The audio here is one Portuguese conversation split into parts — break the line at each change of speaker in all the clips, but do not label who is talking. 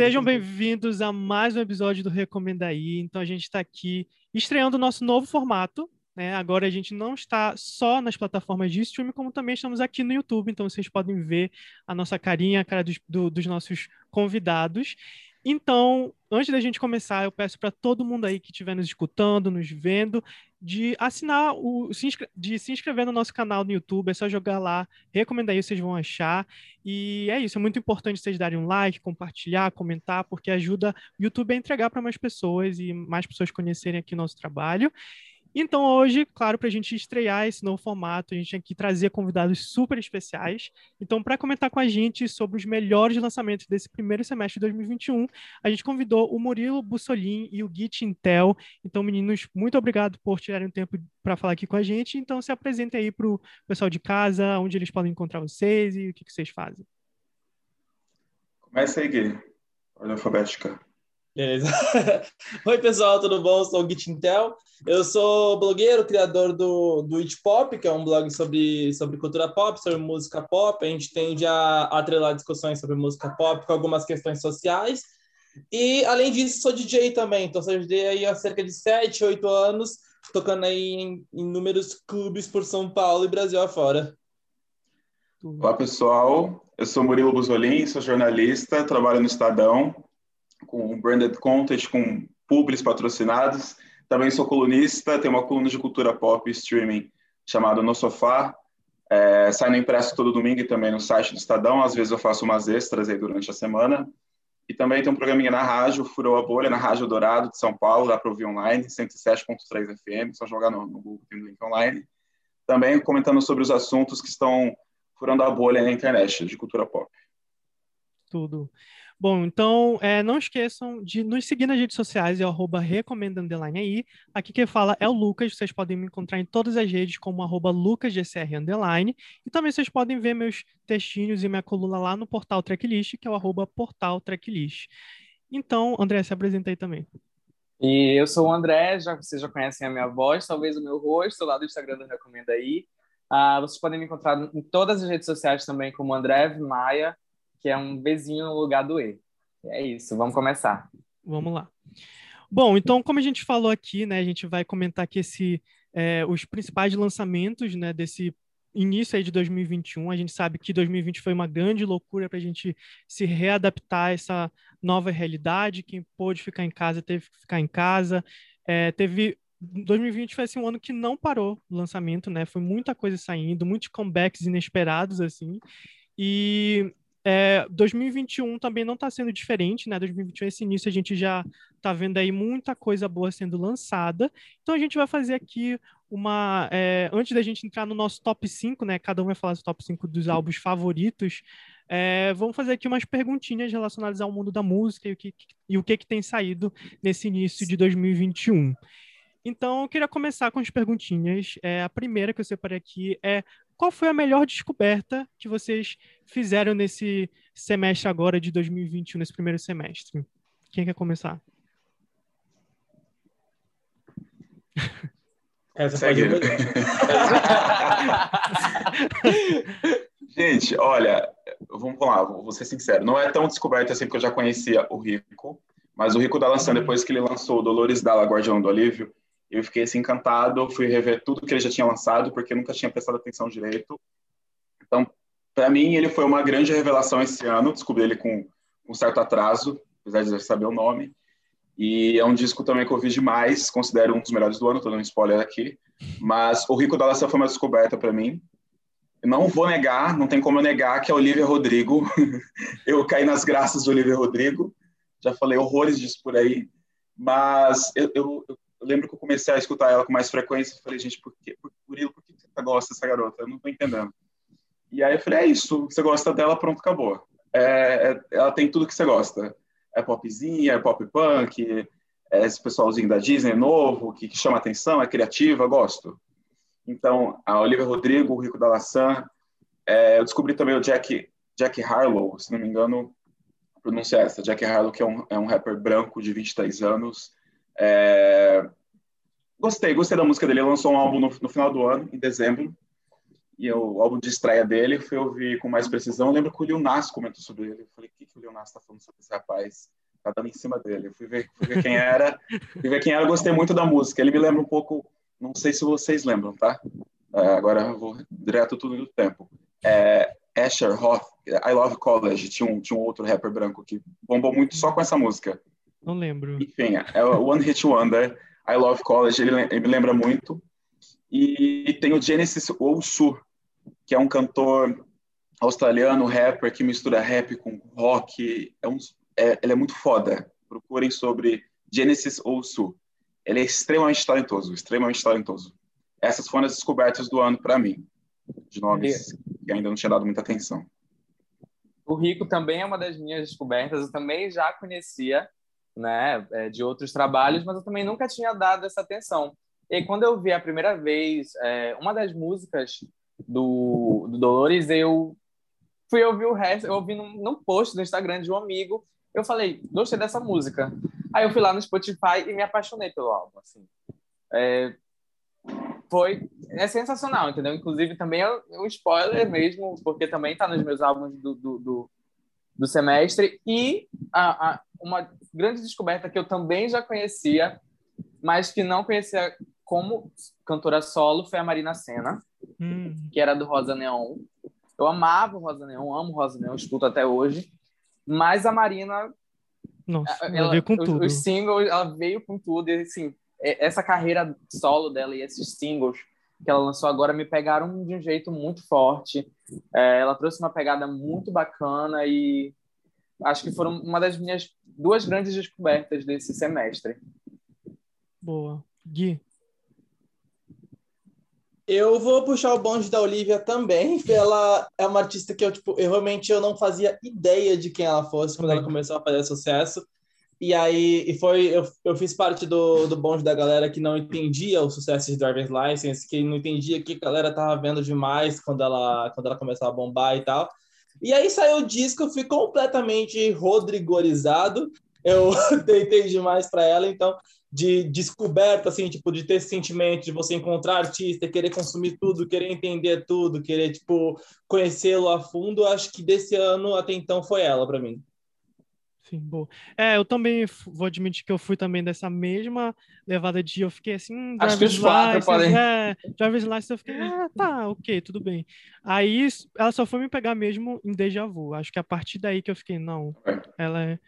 Sejam bem-vindos a mais um episódio do Recomenda Aí. Então a gente está aqui estreando o nosso novo formato. Né? Agora a gente não está só nas plataformas de streaming, como também estamos aqui no YouTube. Então vocês podem ver a nossa carinha, a cara dos, do, dos nossos convidados. Então, antes da gente começar, eu peço para todo mundo aí que estiver nos escutando, nos vendo, de assinar, o, de se inscrever no nosso canal no YouTube. É só jogar lá, recomenda aí, vocês vão achar. E é isso, é muito importante vocês darem um like, compartilhar, comentar, porque ajuda o YouTube a entregar para mais pessoas e mais pessoas conhecerem aqui o nosso trabalho. Então, hoje, claro, para a gente estrear esse novo formato, a gente tinha que trazer convidados super especiais. Então, para comentar com a gente sobre os melhores lançamentos desse primeiro semestre de 2021, a gente convidou o Murilo Bussolin e o Git Intel. Então, meninos, muito obrigado por tirarem um tempo para falar aqui com a gente. Então, se apresentem aí para o pessoal de casa, onde eles podem encontrar vocês e o que, que vocês fazem.
Começa aí, Gui. Ordem alfabética.
Beleza. Oi, pessoal, tudo bom? Eu sou o Git Intel. Eu sou blogueiro, criador do, do It Pop, que é um blog sobre, sobre cultura pop, sobre música pop. A gente tende a atrelar discussões sobre música pop com algumas questões sociais. E, além disso, sou DJ também. Então, sou DJ aí há cerca de 7, 8 anos, tocando aí em inúmeros clubes por São Paulo e Brasil afora.
Olá, pessoal. Eu sou Murilo Buzolin, sou jornalista, trabalho no Estadão com branded content, com publis patrocinados. Também sou colunista, tenho uma coluna de cultura pop e streaming chamada No Sofá. É, sai no impresso todo domingo e também no site do Estadão. Às vezes eu faço umas extras aí durante a semana. E também tem um programinha na rádio, Furou a Bolha, na Rádio Dourado de São Paulo, dá para ouvir online, 107.3 FM, só jogar no, no Google, tem um link online. Também comentando sobre os assuntos que estão furando a bolha na internet, de cultura pop.
Tudo. Bom, então é, não esqueçam de nos seguir nas redes sociais, é arroba recomenda aí. Aqui quem fala é o Lucas, vocês podem me encontrar em todas as redes como arroba lucasgcr underline. E também vocês podem ver meus textinhos e minha coluna lá no portal Tracklist, que é o arroba portal Tracklist. Então, André, se apresenta aí também.
E eu sou o André, já vocês já conhecem a minha voz, talvez o meu rosto, lá do Instagram do Recomenda aí. Uh, vocês podem me encontrar em todas as redes sociais também como André Maia, que é um Bzinho no lugar do E. É isso, vamos começar.
Vamos lá. Bom, então, como a gente falou aqui, né, a gente vai comentar aqui esse, é, os principais lançamentos né, desse início aí de 2021. A gente sabe que 2020 foi uma grande loucura para a gente se readaptar a essa nova realidade. Quem pôde ficar em casa teve que ficar em casa. É, teve 2020 foi assim, um ano que não parou o lançamento, né? Foi muita coisa saindo, muitos comebacks inesperados assim. E é, 2021 também não está sendo diferente, né? 2021, esse início, a gente já está vendo aí muita coisa boa sendo lançada. Então, a gente vai fazer aqui uma. É, antes da gente entrar no nosso top 5, né? Cada um vai falar os top 5 dos álbuns favoritos. É, vamos fazer aqui umas perguntinhas relacionadas ao mundo da música e o que, e o que, que tem saído nesse início de 2021. Então, eu queria começar com as perguntinhas. É, a primeira que eu separei aqui é qual foi a melhor descoberta que vocês fizeram nesse semestre agora de 2021, nesse primeiro semestre? Quem quer começar?
Essa Segue. Gente, olha, vamos lá, vou ser sincero, não é tão descoberto assim, porque eu já conhecia o Rico, mas o Rico da lançando, uhum. depois que ele lançou Dolores Dalla, Guardião do Alívio, eu fiquei assim encantado, fui rever tudo que ele já tinha lançado, porque nunca tinha prestado atenção direito. Então, para mim, ele foi uma grande revelação esse ano, descobri ele com um certo atraso, apesar de saber o nome. E é um disco também que eu ouvi demais, considero um dos melhores do ano, estou dando spoiler aqui. Mas O Rico da Lação foi uma descoberta para mim. Não vou negar, não tem como eu negar que é Olivia Rodrigo. eu caí nas graças de Olivia Rodrigo, já falei horrores disso por aí. Mas eu, eu, eu eu lembro que eu comecei a escutar ela com mais frequência. Eu falei, gente, por que, por, Murilo, por que você gosta dessa garota? Eu não tô entendendo. E aí eu falei, é isso, você gosta dela, pronto, acabou. É, é, ela tem tudo que você gosta. É popzinha, é pop punk, é esse pessoalzinho da Disney novo, que, que chama atenção, é criativa, gosto. Então, a Olivia Rodrigo, o Rico da Laçã, é, eu descobri também o Jack, Jack Harlow, se não me engano, pronuncia essa, Jack Harlow, que é um, é um rapper branco de 23 anos, é... Gostei, gostei da música dele. Ele lançou um álbum no, no, final do ano, em dezembro. e o álbum de estreia dele, fui ouvir com mais precisão. Eu lembro que o Lil Nas comentou sobre ele. Eu falei, o que, que o Lil Nas está falando sobre esse rapaz? Tá dando em cima dele. Eu fui ver, fui ver quem era, fui ver quem era, gostei muito da música. Ele me lembra um pouco, não sei se vocês lembram, tá? É, agora eu vou direto tudo no tempo. É, Asher Roth, I Love College, tinha um, tinha um outro rapper branco que bombou muito só com essa música.
Não lembro.
Enfim, é o One Hit Wonder, I Love College, ele, ele me lembra muito. E tem o Genesis Ousu, que é um cantor australiano, rapper, que mistura rap com rock. É um, é, ele é muito foda. Procurem sobre Genesis Ousu. Ele é extremamente talentoso, extremamente talentoso. Essas foram as descobertas do ano para mim, de nomes que ainda não tinha dado muita atenção.
O Rico também é uma das minhas descobertas. Eu também já conhecia, né, é, de outros trabalhos, mas eu também nunca tinha dado essa atenção. E quando eu vi a primeira vez é, uma das músicas do, do Dolores, eu fui ouvir o resto, eu ouvi num, num post do Instagram de um amigo, eu falei, gostei dessa música. Aí eu fui lá no Spotify e me apaixonei pelo álbum, assim. É, foi é sensacional, entendeu? Inclusive também é um spoiler mesmo, porque também está nos meus álbuns do, do, do, do semestre e a, a, uma grande descoberta que eu também já conhecia, mas que não conhecia como cantora solo foi a Marina Senna, hum. que era do Rosa Neon. Eu amava o Rosa Neon, amo Rosa Neon, escuto até hoje. Mas a Marina.
Nossa, ela, ela veio com
os,
tudo.
Os singles, ela veio com tudo. E assim, essa carreira solo dela e esses singles que ela lançou agora me pegaram de um jeito muito forte. É, ela trouxe uma pegada muito bacana e acho que foram uma das minhas duas grandes descobertas desse semestre.
Boa. Gui?
Eu vou puxar o bonde da Olivia também. Ela é uma artista que eu, tipo, eu realmente eu não fazia ideia de quem ela fosse quando ela começou a fazer sucesso. E aí, e foi, eu, eu fiz parte do, do bonde da galera que não entendia o sucesso de Driver's License, que não entendia que a galera tava vendo demais quando ela, quando ela começava a bombar e tal. E aí saiu o disco, eu fui completamente rodrigorizado. Eu deitei demais para ela, então de descoberta, assim, tipo, de ter esse sentimento de você encontrar artista, querer consumir tudo, querer entender tudo, querer, tipo, conhecê-lo a fundo, acho que desse ano até então foi ela para mim.
Sim, boa. É, eu também vou admitir que eu fui também dessa mesma levada de eu fiquei assim, hum,
Acho que os quatro.
É, Driver's License eu fiquei, ah, tá, ok, tudo bem. Aí ela só foi me pegar mesmo em Deja Vu. Acho que a partir daí que eu fiquei, não, ela é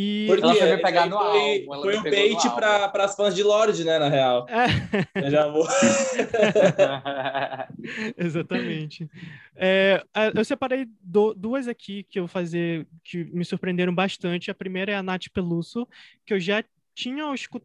e Porque ela foi me pegar no foi, álbum. Foi um bait para as fãs de Lorde, né, na real. É. Eu já vou.
Exatamente. É, eu separei do, duas aqui que eu vou fazer que me surpreenderam bastante. A primeira é a Nath Peluso, que eu já tinha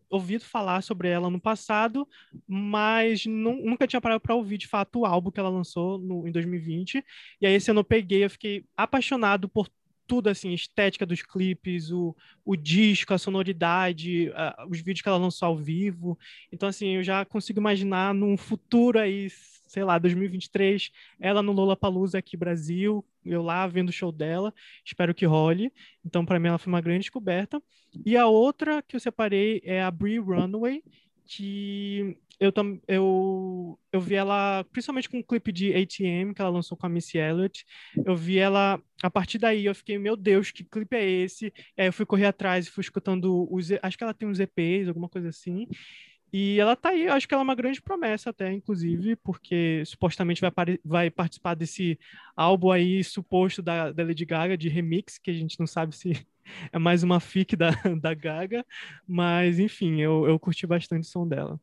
ouvido falar sobre ela no passado, mas nunca tinha parado para ouvir de fato o álbum que ela lançou no, em 2020. E aí esse ano eu peguei, eu fiquei apaixonado por tudo assim, estética dos clipes, o, o disco, a sonoridade, os vídeos que ela lançou ao vivo. Então, assim, eu já consigo imaginar num futuro aí, sei lá, 2023, ela no Lollapalooza aqui Brasil, eu lá vendo o show dela, espero que role. Então, para mim, ela foi uma grande descoberta. E a outra que eu separei é a Brie Runway, que eu, eu, eu vi ela, principalmente com o clipe de ATM que ela lançou com a Missy Elliott, eu vi ela, a partir daí eu fiquei, meu Deus, que clipe é esse? Aí eu fui correr atrás e fui escutando os, acho que ela tem uns EPs, alguma coisa assim, e ela tá aí, acho que ela é uma grande promessa até, inclusive, porque supostamente vai, vai participar desse álbum aí suposto da, da Lady Gaga, de remix, que a gente não sabe se é mais uma fic da, da Gaga, mas enfim, eu, eu curti bastante o som dela.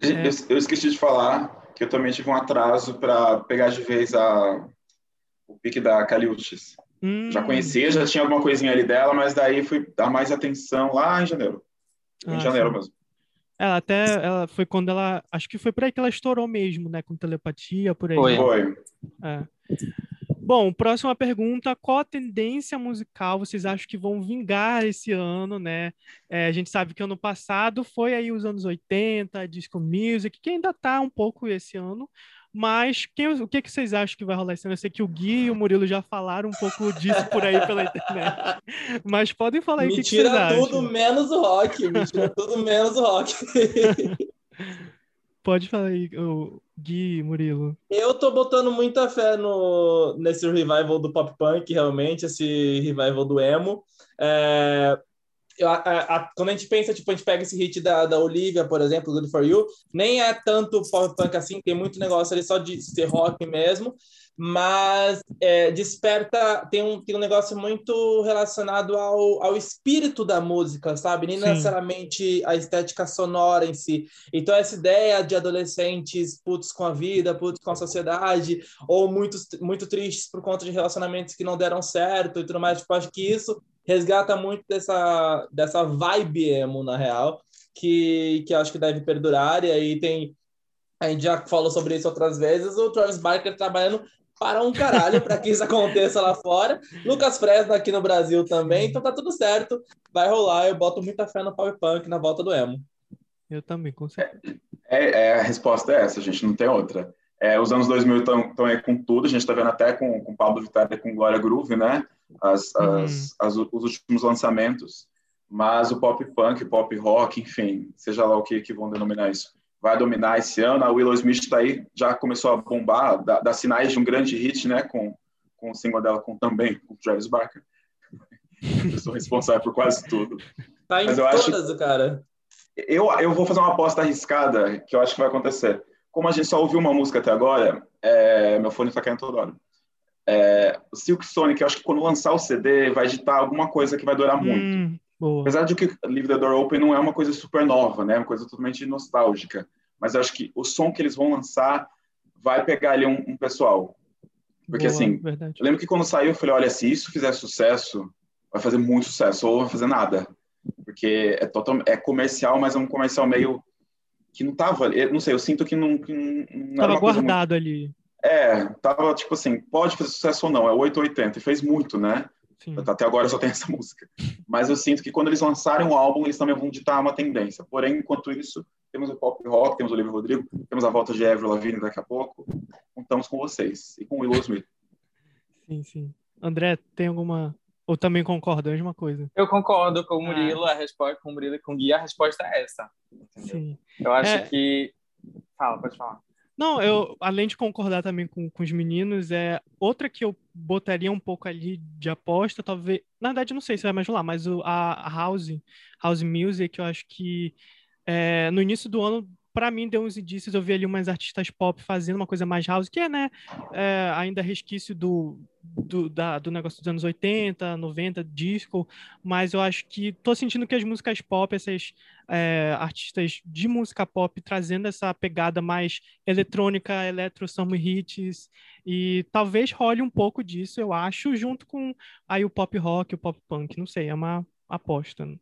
É. Eu, eu, esqueci de falar que eu também tive um atraso para pegar de vez a, o pique da Caliutes. Hum. Já conhecia, já tinha alguma coisinha ali dela, mas daí fui dar mais atenção lá em janeiro. Ah, em janeiro sim. mesmo.
Ela até ela foi quando ela. Acho que foi por aí que ela estourou mesmo, né? Com telepatia, por aí.
Foi. foi.
É. Bom, próxima pergunta: qual a tendência musical vocês acham que vão vingar esse ano, né? É, a gente sabe que ano passado foi aí os anos 80, disco music, que ainda tá um pouco esse ano, mas quem, o que, que vocês acham que vai rolar esse ano? Eu sei que o Gui e o Murilo já falaram um pouco disso por aí pela internet. Mas podem falar aí o que, que vocês acham.
Me tira tudo menos o rock. Me tira tudo menos o rock.
Pode falar aí, Gui, Murilo.
Eu tô botando muita fé no, nesse revival do pop punk, realmente, esse revival do emo. É, a, a, a, quando a gente pensa, tipo, a gente pega esse hit da, da Olivia, por exemplo, Good For You, nem é tanto pop punk assim, tem muito negócio ali só de ser rock mesmo, mas é, desperta, tem um, tem um negócio muito relacionado ao, ao espírito da música, sabe? Nem Sim. necessariamente a estética sonora em si. Então, essa ideia de adolescentes putos com a vida, putos com a sociedade, ou muito, muito tristes por conta de relacionamentos que não deram certo e tudo mais, tipo, acho que isso resgata muito dessa, dessa vibe emo, na real, que, que acho que deve perdurar, e aí tem a gente já falou sobre isso outras vezes, o Travis Barker trabalhando para um caralho para que isso aconteça lá fora. Lucas Fresno aqui no Brasil também, então tá tudo certo. Vai rolar, eu boto muita fé no Power Punk na volta do emo.
Eu também, com certeza.
É, é, a resposta é essa, gente, não tem outra. É, os anos 2000 estão aí com tudo, a gente está vendo até com, com Pablo Vittar e com Glória Groove, né? As, as, as, os últimos lançamentos. Mas o pop punk, pop rock, enfim, seja lá o que, que vão denominar isso, vai dominar esse ano. A Willow Smith está aí, já começou a bombar, dá, dá, sinais de um grande hit, né? Com, com o single dela com, também, com Travis Barker. eu sou responsável por quase tudo.
Tá em todas, acho, cara.
Eu, eu vou fazer uma aposta arriscada que eu acho que vai acontecer. Como a gente só ouviu uma música até agora, é, meu fone está caindo toda hora. É, o Silk Sonic, eu acho que quando lançar o CD, vai ditar alguma coisa que vai durar muito. Boa. Apesar de que Leave the Door Open não é uma coisa super nova, né? É uma coisa totalmente nostálgica. Mas acho que o som que eles vão lançar vai pegar ali um, um pessoal. Porque, Boa, assim, verdade. eu lembro que quando saiu, eu falei, olha, se isso fizer sucesso, vai fazer muito sucesso, ou vai fazer nada. Porque é, total, é comercial, mas é um comercial meio que não tava, não sei, eu sinto que não, que não
tava guardado muito... ali.
É, tava tipo assim, pode fazer sucesso ou não, é 880, e fez muito, né? Sim. Até agora só tem essa música. Mas eu sinto que quando eles lançarem o álbum, eles também vão ditar uma tendência. Porém, enquanto isso, temos o pop rock, temos o Olivia Rodrigo, temos a volta de Avril Lavigne daqui a pouco. Contamos com vocês e com o Willow Smith.
Sim, sim. André, tem alguma ou também concorda? É a mesma coisa.
Eu concordo com o ah. Murilo, ah. a resposta com o Murilo e com o Gui, a resposta é essa. Entendeu? Sim. Eu acho é... que. Fala, pode falar.
Não, eu, além de concordar também com, com os meninos, é outra que eu botaria um pouco ali de aposta, talvez. Na verdade, não sei se vai mais rolar, mas o, a, a House, House Music, eu acho que é, no início do ano para mim deu uns indícios, eu vi ali umas artistas pop fazendo uma coisa mais house, que é, né, é, ainda resquício do, do, da, do negócio dos anos 80, 90, disco, mas eu acho que tô sentindo que as músicas pop, essas é, artistas de música pop trazendo essa pegada mais eletrônica, eletro, summer hits, e talvez role um pouco disso, eu acho, junto com aí o pop rock, o pop punk, não sei, é uma aposta. Né?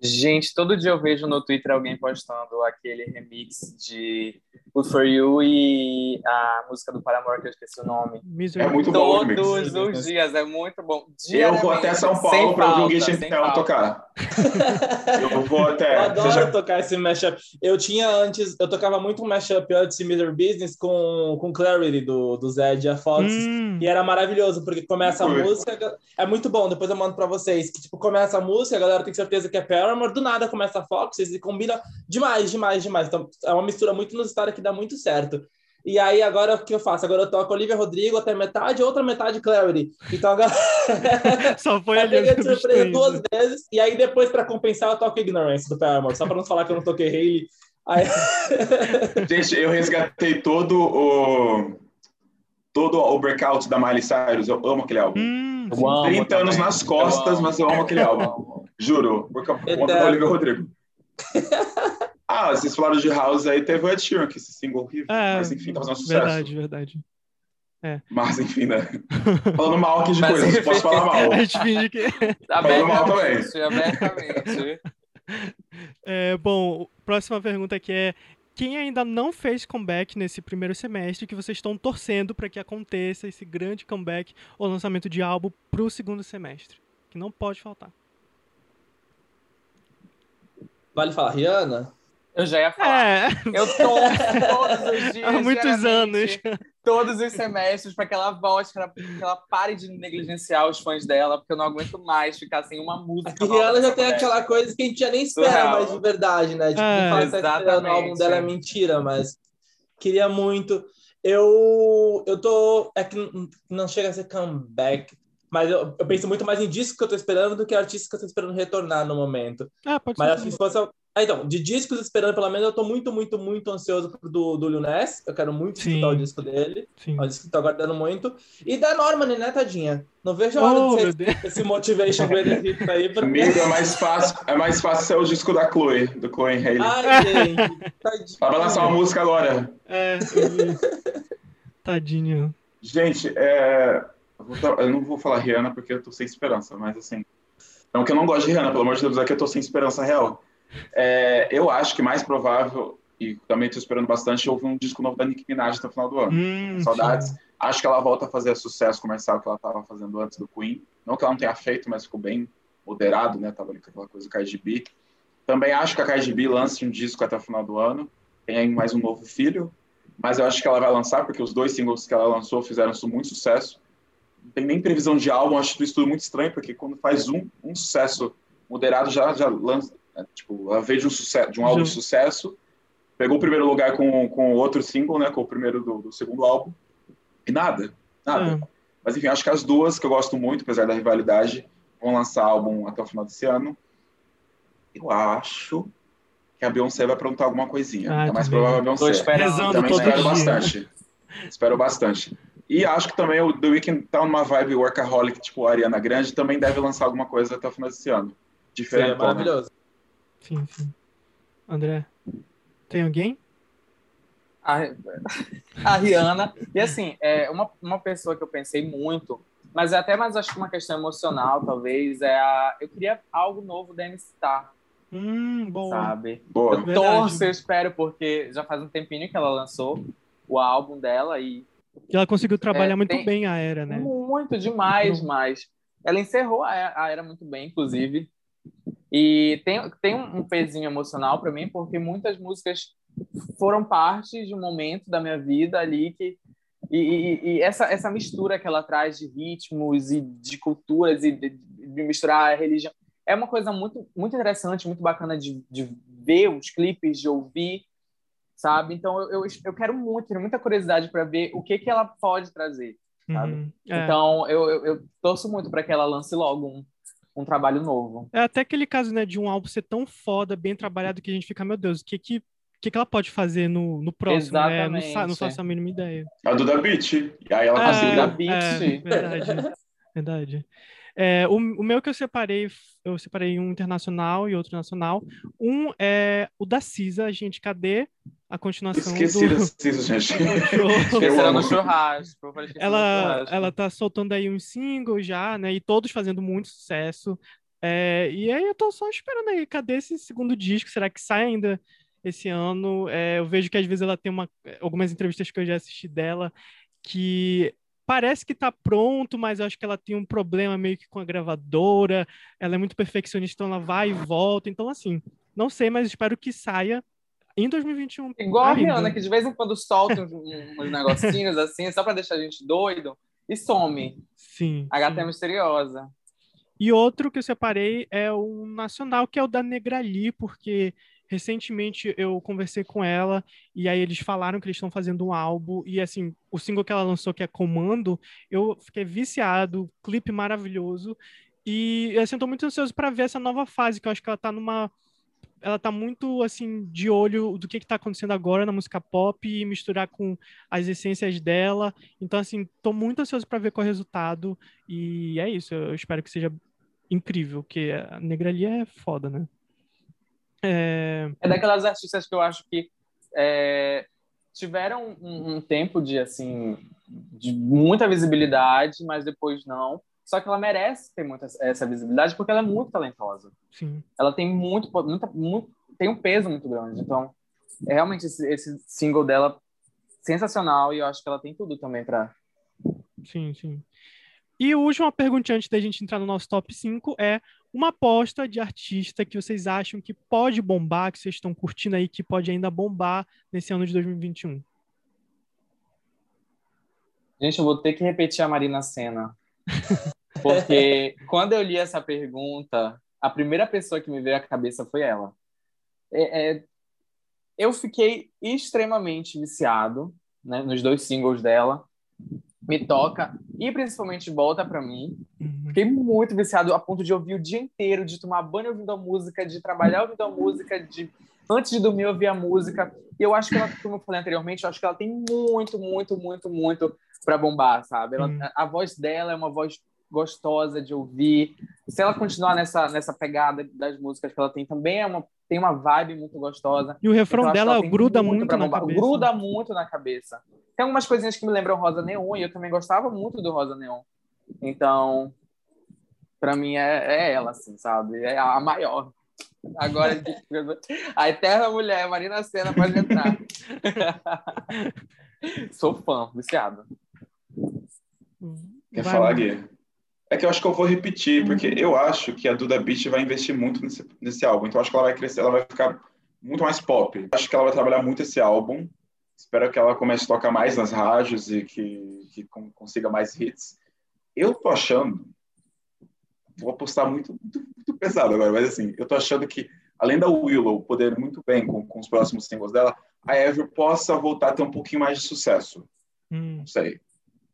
Gente, todo dia eu vejo no Twitter alguém postando aquele remix de Good For You e a música do Paramore, que eu esqueci o nome.
É muito bom
Todos os dias, é muito bom.
Eu vou até São Paulo para ouvir o Git tocar. eu vou até...
Eu adoro já... tocar esse mashup. Eu tinha antes, eu tocava muito um mashup antes de Miller Business com, com Clarity do, do Zed e a Fox, hum. e era maravilhoso, porque começa a música, é muito bom, depois eu mando para vocês, que tipo, começa a música, a galera tem certeza que é Paramore, do nada começa a Fox, e combina demais, demais, demais. Então, é uma mistura muito inusitada que dá muito certo. E aí, agora o que eu faço? Agora eu toco Olivia Rodrigo até metade, outra metade Clarity. Então agora.
Só foi ali.
Eu surpresa duas vezes. E aí, depois, para compensar, eu toco Ignorance do Paramore. Só para não falar que eu não toquei Hayley. Aí...
Gente, eu resgatei todo o. Todo o breakout da Miley Cyrus. Eu amo aquele álbum. Hum, 30 anos nas costas, eu mas eu amo aquele álbum. Juro. Conta do Olivia Rodrigo. Ah, vocês falaram de House aí, teve o Ed Sheeran, que esse single horrível. É, mas enfim, tá fazendo sucesso.
Verdade, verdade. É.
Mas enfim, né? Falando mal aqui de mas, coisas, enfim, posso falar mal.
A gente finge que.
Falando mal também.
Abertamente.
É, bom, próxima pergunta aqui é: quem ainda não fez comeback nesse primeiro semestre que vocês estão torcendo para que aconteça esse grande comeback ou lançamento de álbum para o segundo semestre? Que não pode faltar.
Vale falar, Rihanna?
Eu já ia falar. É. Eu tô todos os dias.
Há muitos anos.
todos os semestres para que ela volte, para que ela pare de negligenciar os fãs dela, porque eu não aguento mais ficar sem uma música.
Aqui Rihanna já tem aquela coisa que a gente já nem espera mais de verdade, né? Tipo, é, falar que tá o álbum dela é mentira, mas queria muito. Eu, eu tô. É que não chega a ser comeback, mas eu, eu penso muito mais em disco que eu tô esperando do que artistas que eu tô esperando retornar no momento.
Ah, pode
mas
ser.
acho que se fosse ah, então, de discos esperando, pelo menos, eu tô muito, muito, muito ansioso pro do, do Lil Ness. Eu quero muito Sim. escutar o disco dele. Sim. É um disco que tô aguardando muito. E da Norman, né, tadinha? Não vejo a hora oh, de ser esse Motivation Hits aí.
Porque... Amigo, é mais fácil, é mais fácil ser o disco da Chloe, do Chloe Haley.
Ai, gente, tadinha.
Vai lançar uma música agora.
É, tadinho.
Gente, é... eu não vou falar Rihanna porque eu tô sem esperança, mas assim... Não que eu não gosto de Rihanna, pelo amor de Deus, é que eu tô sem esperança real. É, eu acho que mais provável, e também estou esperando bastante, houve um disco novo da Nicki Minaj até o final do ano. Hum, Saudades. Sim. Acho que ela volta a fazer sucesso comercial que ela estava fazendo antes do Queen. Não que ela não tenha feito, mas ficou bem moderado, né? Tava ali com aquela coisa Cardi B. Também acho que a Cardi B lance um disco até o final do ano. Tem aí mais um novo filho. Mas eu acho que ela vai lançar, porque os dois singles que ela lançou fizeram muito sucesso. Não tem nem previsão de álbum, acho isso tudo muito estranho, porque quando faz um, um sucesso moderado, já, já lança, né? Tipo, ela veio de um, sucesso, de um álbum de sucesso, pegou o primeiro lugar com, com outro single, né? Com o primeiro do, do segundo álbum. E nada, nada. É. Mas enfim, acho que as duas que eu gosto muito, apesar da rivalidade, vão lançar álbum até o final desse ano. Eu acho que a Beyoncé vai perguntar alguma coisinha. Ah, é mais provável a Beyoncé.
Esperando
também espero
dia.
bastante. espero bastante. E acho que também o The Weeknd tá numa vibe workaholic, tipo a Ariana Grande, também deve lançar alguma coisa até o final desse ano. Diferente. É
maravilhoso.
Sim, sim. André, tem alguém?
A, a Rihanna. E assim, é uma, uma pessoa que eu pensei muito, mas é até mais acho que uma questão emocional, talvez, é a. Eu queria algo novo da Star.
Hum, bom.
Sabe? Boa. Eu torço, eu espero, porque já faz um tempinho que ela lançou o álbum dela e.
Que ela conseguiu trabalhar é, muito tem... bem a era, né?
Muito demais, mas ela encerrou a era muito bem, inclusive. E tem, tem um pezinho emocional para mim, porque muitas músicas foram parte de um momento da minha vida ali que. E, e, e essa, essa mistura que ela traz de ritmos e de culturas e de, de misturar a religião é uma coisa muito, muito interessante, muito bacana de, de ver os clipes, de ouvir, sabe? Então eu, eu, eu quero muito, tenho muita curiosidade para ver o que, que ela pode trazer, sabe? Uhum, é. Então eu, eu, eu torço muito para que ela lance logo um, um trabalho novo.
É até aquele caso, né, de um álbum ser tão foda, bem trabalhado, que a gente fica, meu Deus, o que que, que, que ela pode fazer no, no próximo, Exatamente. né? Não, não faço a mínima ideia.
A do Da Beat. E aí ela é, conseguiu.
Da Beat.
É, verdade, verdade. É, o, o, meu que eu separei, eu separei um internacional e outro nacional. Um é o da Cisa, gente, cadê a continuação
Esqueci
do...
Cisa, gente.
Esqueceram no churrasco.
Ela, ela tá soltando aí um single já, né? E todos fazendo muito sucesso. É, e aí eu tô só esperando aí, cadê esse segundo disco? Será que sai ainda esse ano? É, eu vejo que às vezes ela tem uma, algumas entrevistas que eu já assisti dela que parece que está pronto, mas eu acho que ela tem um problema meio que com a gravadora. Ela é muito perfeccionista, então ela vai e volta. Então, assim, não sei, mas espero que saia em 2021.
Igual ainda. a Rihanna, que de vez em quando solta uns, negocinhos assim, só para deixar a gente doido, e some.
Sim.
A gata
sim.
é misteriosa.
E outro que eu separei é o nacional, que é o da Negrali, porque Recentemente eu conversei com ela e aí eles falaram que eles estão fazendo um álbum e assim, o single que ela lançou que é Comando, eu fiquei viciado, clipe maravilhoso e assim, eu tô muito ansioso para ver essa nova fase, que eu acho que ela tá numa ela tá muito assim de olho do que que tá acontecendo agora na música pop e misturar com as essências dela. Então assim, tô muito ansioso para ver qual é o resultado e é isso, eu espero que seja incrível, porque a Negra ali é foda, né?
É... é daquelas artistas que eu acho que é, tiveram um, um, tempo de assim de muita visibilidade, mas depois não. Só que ela merece ter muita essa visibilidade porque ela é muito talentosa.
Sim.
Ela tem muito, muita, muito tem um peso muito grande. Então, é realmente esse, esse single dela sensacional e eu acho que ela tem tudo também para
Sim, sim. E a última pergunta antes da gente entrar no nosso top 5 é uma aposta de artista que vocês acham que pode bombar, que vocês estão curtindo aí, que pode ainda bombar nesse ano de 2021.
Gente, eu vou ter que repetir a Marina Senna. Porque quando eu li essa pergunta, a primeira pessoa que me veio à cabeça foi ela. É, é, eu fiquei extremamente viciado né, nos dois singles dela. Me Toca e principalmente Volta Pra Mim.
Uhum.
Fiquei muito viciado a ponto de ouvir o dia inteiro, de tomar banho ouvindo a música, de trabalhar ouvindo a música, de antes de dormir ouvir a música. E eu acho que ela, como eu falei anteriormente, eu acho que ela tem muito, muito, muito, muito para bombar, sabe? Ela,
Uhum.
a, voz dela é uma voz gostosa de ouvir. Se ela continuar nessa nessa pegada das músicas que ela tem, também é uma tem uma vibe muito gostosa.
E o refrão
Então, acho que
dela gruda muito,
pra
na
bombar.
cabeça.
Gruda muito na cabeça. Tem algumas coisinhas que me lembram Rosa Neon e eu também gostava muito do Rosa Neon. Então, pra mim é, é ela, assim, sabe? É a maior. Agora, a eterna mulher, Marina Senna, pode entrar. Sou fã, viciado.
Quer
Vai,
falar. Gui? É que eu acho que eu vou repetir, porque eu acho que a Duda Beat vai investir muito nesse, nesse álbum. Então, eu acho que ela vai crescer, ela vai ficar muito mais pop. Acho que ela vai trabalhar muito esse álbum. Espero que ela comece a tocar mais nas rádios e que, que con- consiga mais hits. Eu tô achando, vou apostar muito, muito, muito pesado agora, mas assim, eu tô achando que, além da Willow poder muito bem com, com os próximos singles dela, a Ever possa voltar a ter um pouquinho mais de sucesso.
Hum,
Não sei.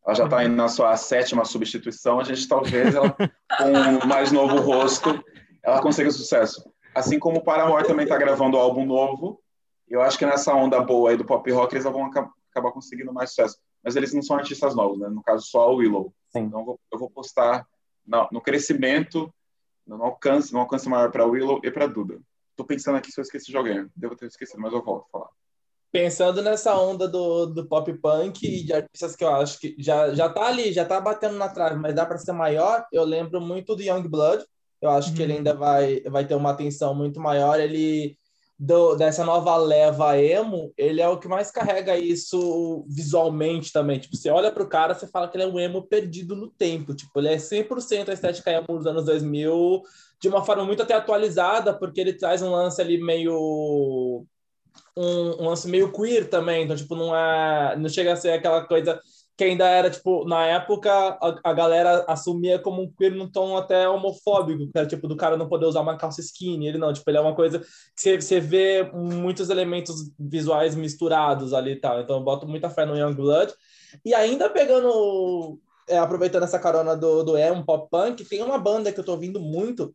Ela já está indo na sua sétima substituição. A gente talvez, ela, com um mais novo rosto, ela consiga sucesso. Assim como o Paramore também está gravando álbum novo. Eu acho que nessa onda boa aí do pop rock eles vão aca- acabar conseguindo mais sucesso. Mas eles não são artistas novos, né? No caso, só a Willow.
Sim.
Então eu vou, eu vou postar no, no crescimento, no alcance, no alcance maior para Willow e para Duda. Tô pensando aqui se eu esqueci de alguém. Devo ter esquecido, mas eu volto a falar.
Pensando nessa onda do, do pop punk e de artistas que eu acho que já, já tá ali, já tá batendo na trave, mas dá para ser maior, eu lembro muito do Young Blood. Eu acho que ele
Uhum.
ainda vai, vai ter uma atenção muito maior. Ele, do, dessa nova leva emo, ele é o que mais carrega isso visualmente também. Tipo, você olha pro cara, você fala que ele é um emo perdido no tempo. Tipo, ele é 100% a estética emo dos anos 2000, de uma forma muito até atualizada, porque ele traz um lance ali meio um, um lance meio queer também, então, tipo, não é. Não chega a ser aquela coisa que ainda era, tipo, na época a, a galera assumia como um queer num tom até homofóbico, que era, tipo, do cara não poder usar uma calça skinny, ele não, tipo, ele é uma coisa que você, você vê muitos elementos visuais misturados ali e tal, então eu boto muita fé no Young Blood, e ainda pegando, é, aproveitando essa carona do, do emo pop punk, tem uma banda que eu tô ouvindo muito,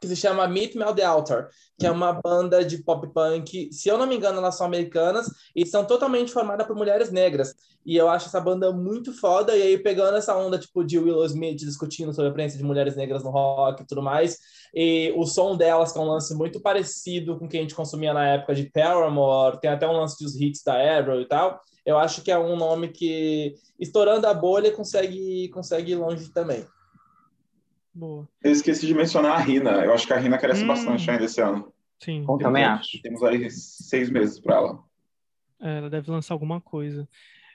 que se chama Meet Me the Altar, que é uma banda de pop punk, se eu não me engano, elas são americanas e são totalmente formadas por mulheres negras. E eu acho essa banda muito foda. E aí, pegando essa onda tipo de Willow Smith discutindo sobre a presença de mulheres negras no rock e tudo mais, e o som delas, que é um lance muito parecido com o que a gente consumia na época de Paramore, tem até um lance dos hits da Avril e tal. Eu acho que é um nome que, estourando a bolha, consegue, consegue ir longe também.
Boa.
Eu esqueci de mencionar a Rina. Eu acho que a Rina cresce
Hum.
bastante ainda esse ano.
Sim.
Eu também
Temos-
acho.
Temos aí seis meses para ela.
É, ela deve lançar alguma coisa.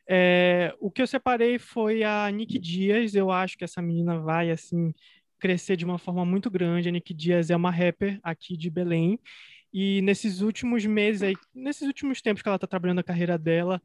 É, o que eu separei foi a Nick Dias. Eu acho que essa menina vai assim crescer de uma forma muito grande. A Nick Dias é uma rapper aqui de Belém. E nesses últimos meses aí, nesses últimos tempos que ela está trabalhando a carreira dela,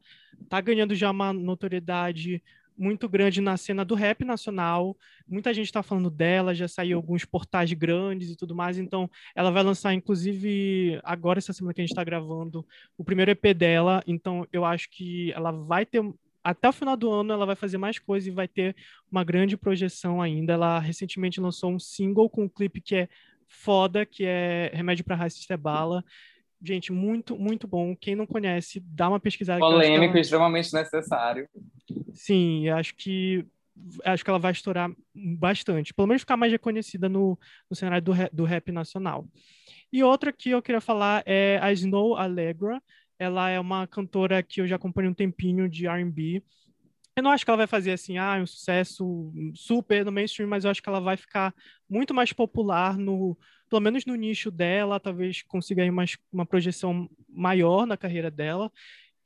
tá ganhando já uma notoriedade muito grande na cena do rap nacional. Muita gente está falando dela, já saiu alguns portais grandes e tudo mais. Então, ela vai lançar, inclusive, agora essa semana que a gente está gravando, o primeiro EP dela, então eu acho que ela vai ter até o final do ano ela vai fazer mais coisas e vai ter uma grande projeção ainda. Ela recentemente lançou um single com um clipe que é foda, que é Remédio para Racista é Bala. Gente, muito, muito bom. Quem não conhece, dá uma pesquisada. que
Polêmico,
ela-
extremamente necessário.
Sim, acho que acho que ela vai estourar bastante, pelo menos ficar mais reconhecida no, no cenário do rap, do rap nacional. E outra que eu queria falar é a Snow Allegra. Ela é uma cantora que eu já acompanho um tempinho de R&B. Eu não acho que ela vai fazer assim, ah, um sucesso super no mainstream, mas eu acho que ela vai ficar muito mais popular no, pelo menos no nicho dela, talvez consiga aí mais, uma projeção maior na carreira dela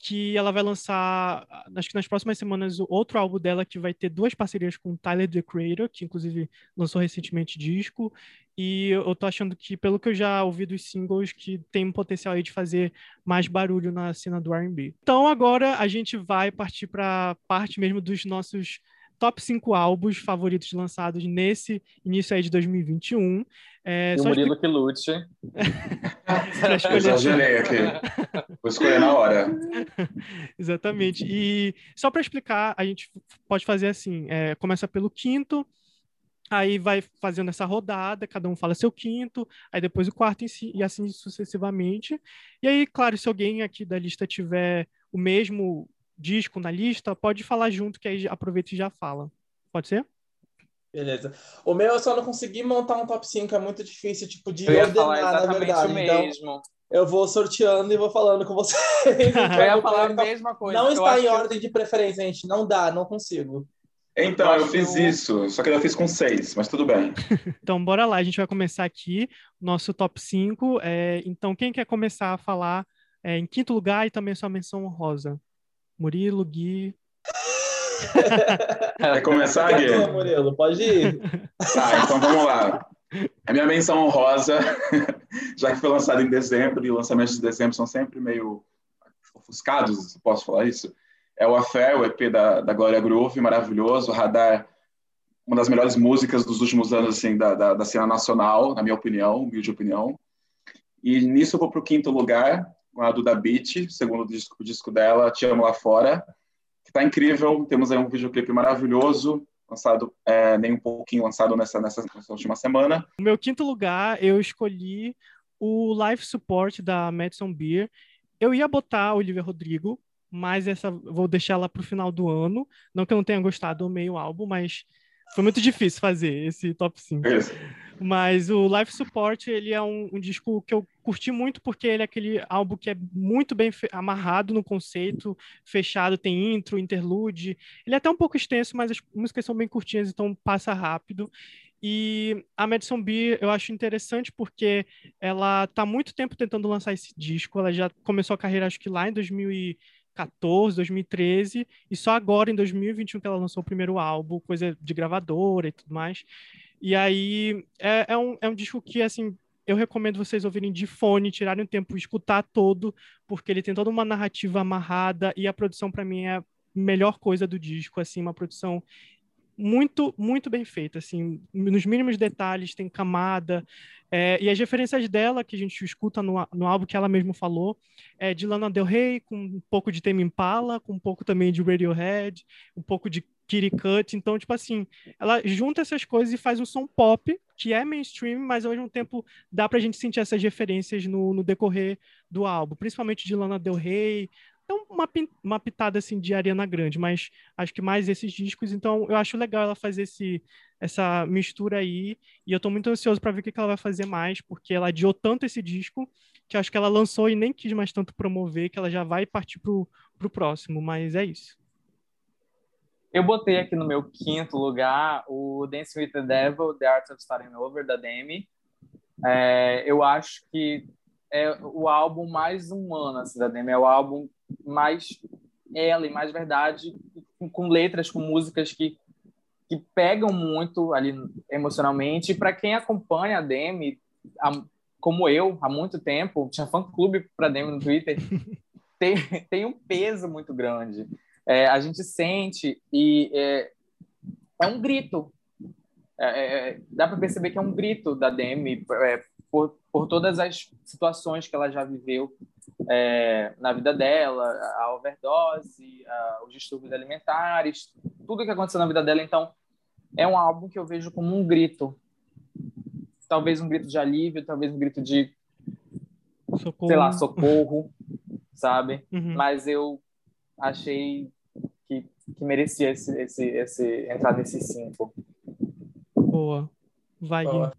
que ela vai lançar, acho que nas próximas semanas, outro álbum dela que vai ter duas parcerias com Tyler, The Creator, que inclusive lançou recentemente disco, E eu tô achando que, pelo que eu já ouvi dos singles, que tem um potencial aí de fazer mais barulho na cena do R&B. Então agora a gente vai partir para parte mesmo dos nossos top 5 álbuns favoritos lançados nesse início aí de 2021.
É, e o Murilo que lute.
Exagerei aqui. Vou escolher na hora.
Exatamente. E só para explicar, a gente pode fazer assim: é, começa pelo quinto, aí vai fazendo essa rodada, cada um fala seu quinto, aí depois o quarto si, e assim sucessivamente. E aí, claro, se alguém aqui da lista tiver o mesmo disco na lista, pode falar junto, que aí aproveita e já fala. Pode ser?
Beleza. O meu eu só não consegui montar um top 5, é muito difícil, tipo, de eu ordenar, na verdade. Então, eu vou sorteando e vou falando com vocês.
eu ia falar a mesma coisa.
Não está em ordem de preferência, gente. Não dá, não consigo.
Então, eu, eu fiz isso, só que eu fiz com seis, mas tudo bem.
então, bora lá, a gente vai começar aqui, nosso top 5. É, então, quem quer começar a falar é, em quinto lugar e também sua menção honrosa? Murilo, Gui,
Quer começar, Gui?
Murilo, pode ir.
Tá, então vamos lá. A minha menção honrosa, já que foi lançado em dezembro, e lançamentos de dezembro são sempre meio ofuscados, posso falar isso? É o Affair, o EP da, da Glória Groove, maravilhoso, Radar, uma das melhores músicas dos últimos anos assim, da, da, da cena nacional, na minha opinião, humilde opinião. E nisso eu vou para o quinto lugar, com a Duda Beat, segundo o disco, o disco dela, Te Amo Lá Fora, Está incrível, temos aí um videoclipe maravilhoso, lançado é, nem um pouquinho lançado nessa, nessa, nessa, última semana.
No meu quinto lugar, eu escolhi o Live Support da Madison Beer. Eu ia botar a Olivia Rodrigo, mas essa vou deixar ela para o final do ano. Não que eu não tenha gostado do meio álbum, mas foi muito difícil fazer esse top 5. Isso. Mas o Live Support, ele é um, um, disco que eu curti muito porque ele é aquele álbum que é muito bem amarrado no conceito, fechado, tem intro, interlude. Ele é até um pouco extenso, mas as músicas são bem curtinhas, então passa rápido. E a Madison Beer eu acho interessante porque ela está muito tempo tentando lançar esse disco. Ela já começou a carreira, acho que lá em 2014, 2013, e só agora em 2021 que ela lançou o primeiro álbum, coisa de gravadora e tudo mais. E aí é, é, um, é um disco que, assim, eu recomendo vocês ouvirem de fone, tirarem um tempo, escutar todo, porque ele tem toda uma narrativa amarrada e a produção, para mim, é a melhor coisa do disco, assim, uma produção muito, muito bem feita, assim, nos mínimos detalhes, tem camada, é, e as referências dela, que a gente escuta no, no álbum que ela mesma falou, é de Lana Del Rey, com um pouco de Tame Impala, com um pouco também de Radiohead, um pouco de Kitty Cut. Então, tipo assim, ela junta essas coisas e faz um som pop, que é mainstream, mas ao mesmo tempo dá pra gente sentir essas referências no, no decorrer do álbum, principalmente de Lana Del Rey. Então, uma, uma pitada assim de Ariana Grande, mas acho que mais esses discos. Então, eu acho legal ela fazer esse, essa mistura aí. E eu tô muito ansioso para ver o que, que ela vai fazer mais, porque ela adiou tanto esse disco que acho que ela lançou e nem quis mais tanto promover, que ela já vai partir pro, pro próximo. Mas é isso.
Eu botei aqui no meu quinto lugar o Dance with the Devil, The Art of Starting Over, da Demi. É, eu acho que é o álbum mais humano assim, da Demi, é o álbum mais ela e mais verdade, com, com letras, com músicas que, que pegam muito ali emocionalmente. Para quem acompanha a Demi, a, como eu, há muito tempo, tinha fã-clube para Demi no Twitter, tem, tem um peso muito grande é, a gente sente e é, é um grito. É, é, é dá para perceber que é um grito da Demi é, por, por todas as situações que ela já viveu na vida dela, a overdose, a, os distúrbios alimentares, tudo que aconteceu na vida dela. Então, é um álbum que eu vejo como um grito. Talvez um grito de alívio, talvez um grito de, socorro. sei lá, socorro, sabe? Uhum. Mas eu achei que, que merecia esse, esse, esse, entrar nesses cinco.
Boa. Vai, Boa.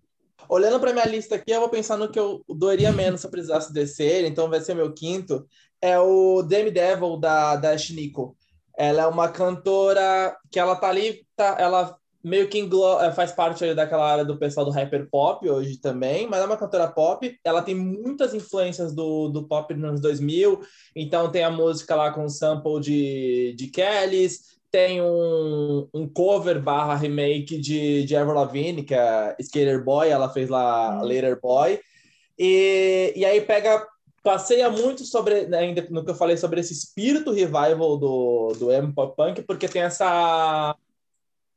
Olhando para minha lista aqui, eu vou pensar no que eu doeria menos se eu precisasse descer, então vai ser meu quinto. É o Demi Devil, da, da Shiniko. Ela é uma cantora que ela tá ali, tá, ela meio que. Eh, faz parte daquela área do pessoal do hyper pop hoje também, mas é uma cantora pop. Ela tem muitas influências do, do pop nos anos 2000, então tem a música lá com sample de, de Kellys, tem um, um cover barra remake de, de Avril Lavigne, que é Skater Boy, ela fez lá hum. Later Boy. E, e aí pega passeia muito sobre né, ainda no que eu falei sobre esse espírito revival do do emo pop punk porque tem essa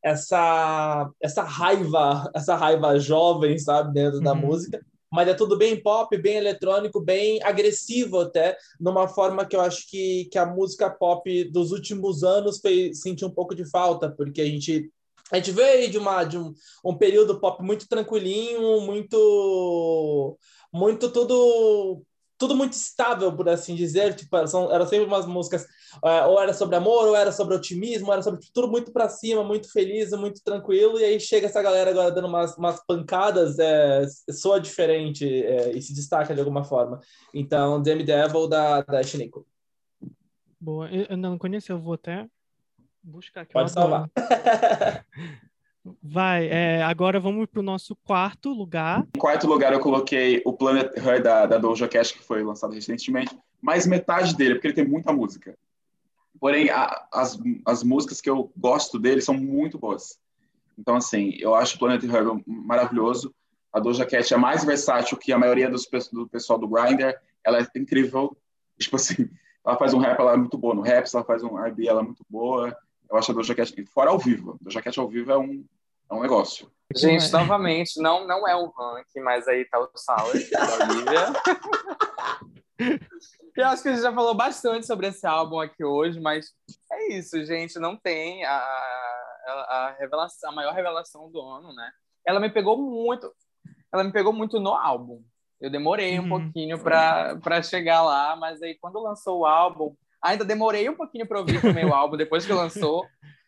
essa essa raiva essa raiva jovem sabe dentro uhum. da música mas é tudo bem pop bem eletrônico bem agressivo até numa forma que eu acho que, que a música pop dos últimos anos fez sentir um pouco de falta porque a gente a gente veio de uma de um, um período pop muito tranquilinho muito muito tudo tudo muito estável, por assim dizer. Tipo, eram, eram sempre umas músicas, uh, ou era sobre amor, ou era sobre otimismo, era sobre tudo muito para cima, muito feliz, muito tranquilo. E aí chega essa galera agora dando umas, umas pancadas, é, soa diferente é, e se destaca de alguma forma. Então, Demi Devil da, da Shiniko.
Boa, eu não conheci, eu vou até buscar aqui.
Pode salvar.
Vai, é, agora vamos para o nosso quarto lugar.
Em quarto lugar, eu coloquei o Planet Her da, da Doja Cat, que foi lançado recentemente, mais metade dele, porque ele tem muita música. Porém, a, as, as músicas que eu gosto dele são muito boas. Então, assim, eu acho o Planet Her maravilhoso. A Doja Cat é mais versátil que a maioria dos, do pessoal do Grindr. Ela é incrível. Tipo assim, ela faz um rap, ela é muito boa no rap. ela faz um R&B, ela é muito boa. Eu acho a Doja Cat, fora ao vivo. A Doja Cat ao vivo é um, é um negócio.
Gente, novamente, não, não é um ranking, mas aí tá o Sour, da Olivia. Eu acho que a gente já falou bastante sobre esse álbum aqui hoje, mas é isso, gente. Não tem a, a, a, revelação, a maior revelação do ano, né? Ela me pegou muito. Ela me pegou muito no álbum. Eu demorei um uhum. pouquinho para chegar lá, mas aí quando lançou o álbum, ainda demorei um pouquinho para ouvir também o álbum depois que lançou,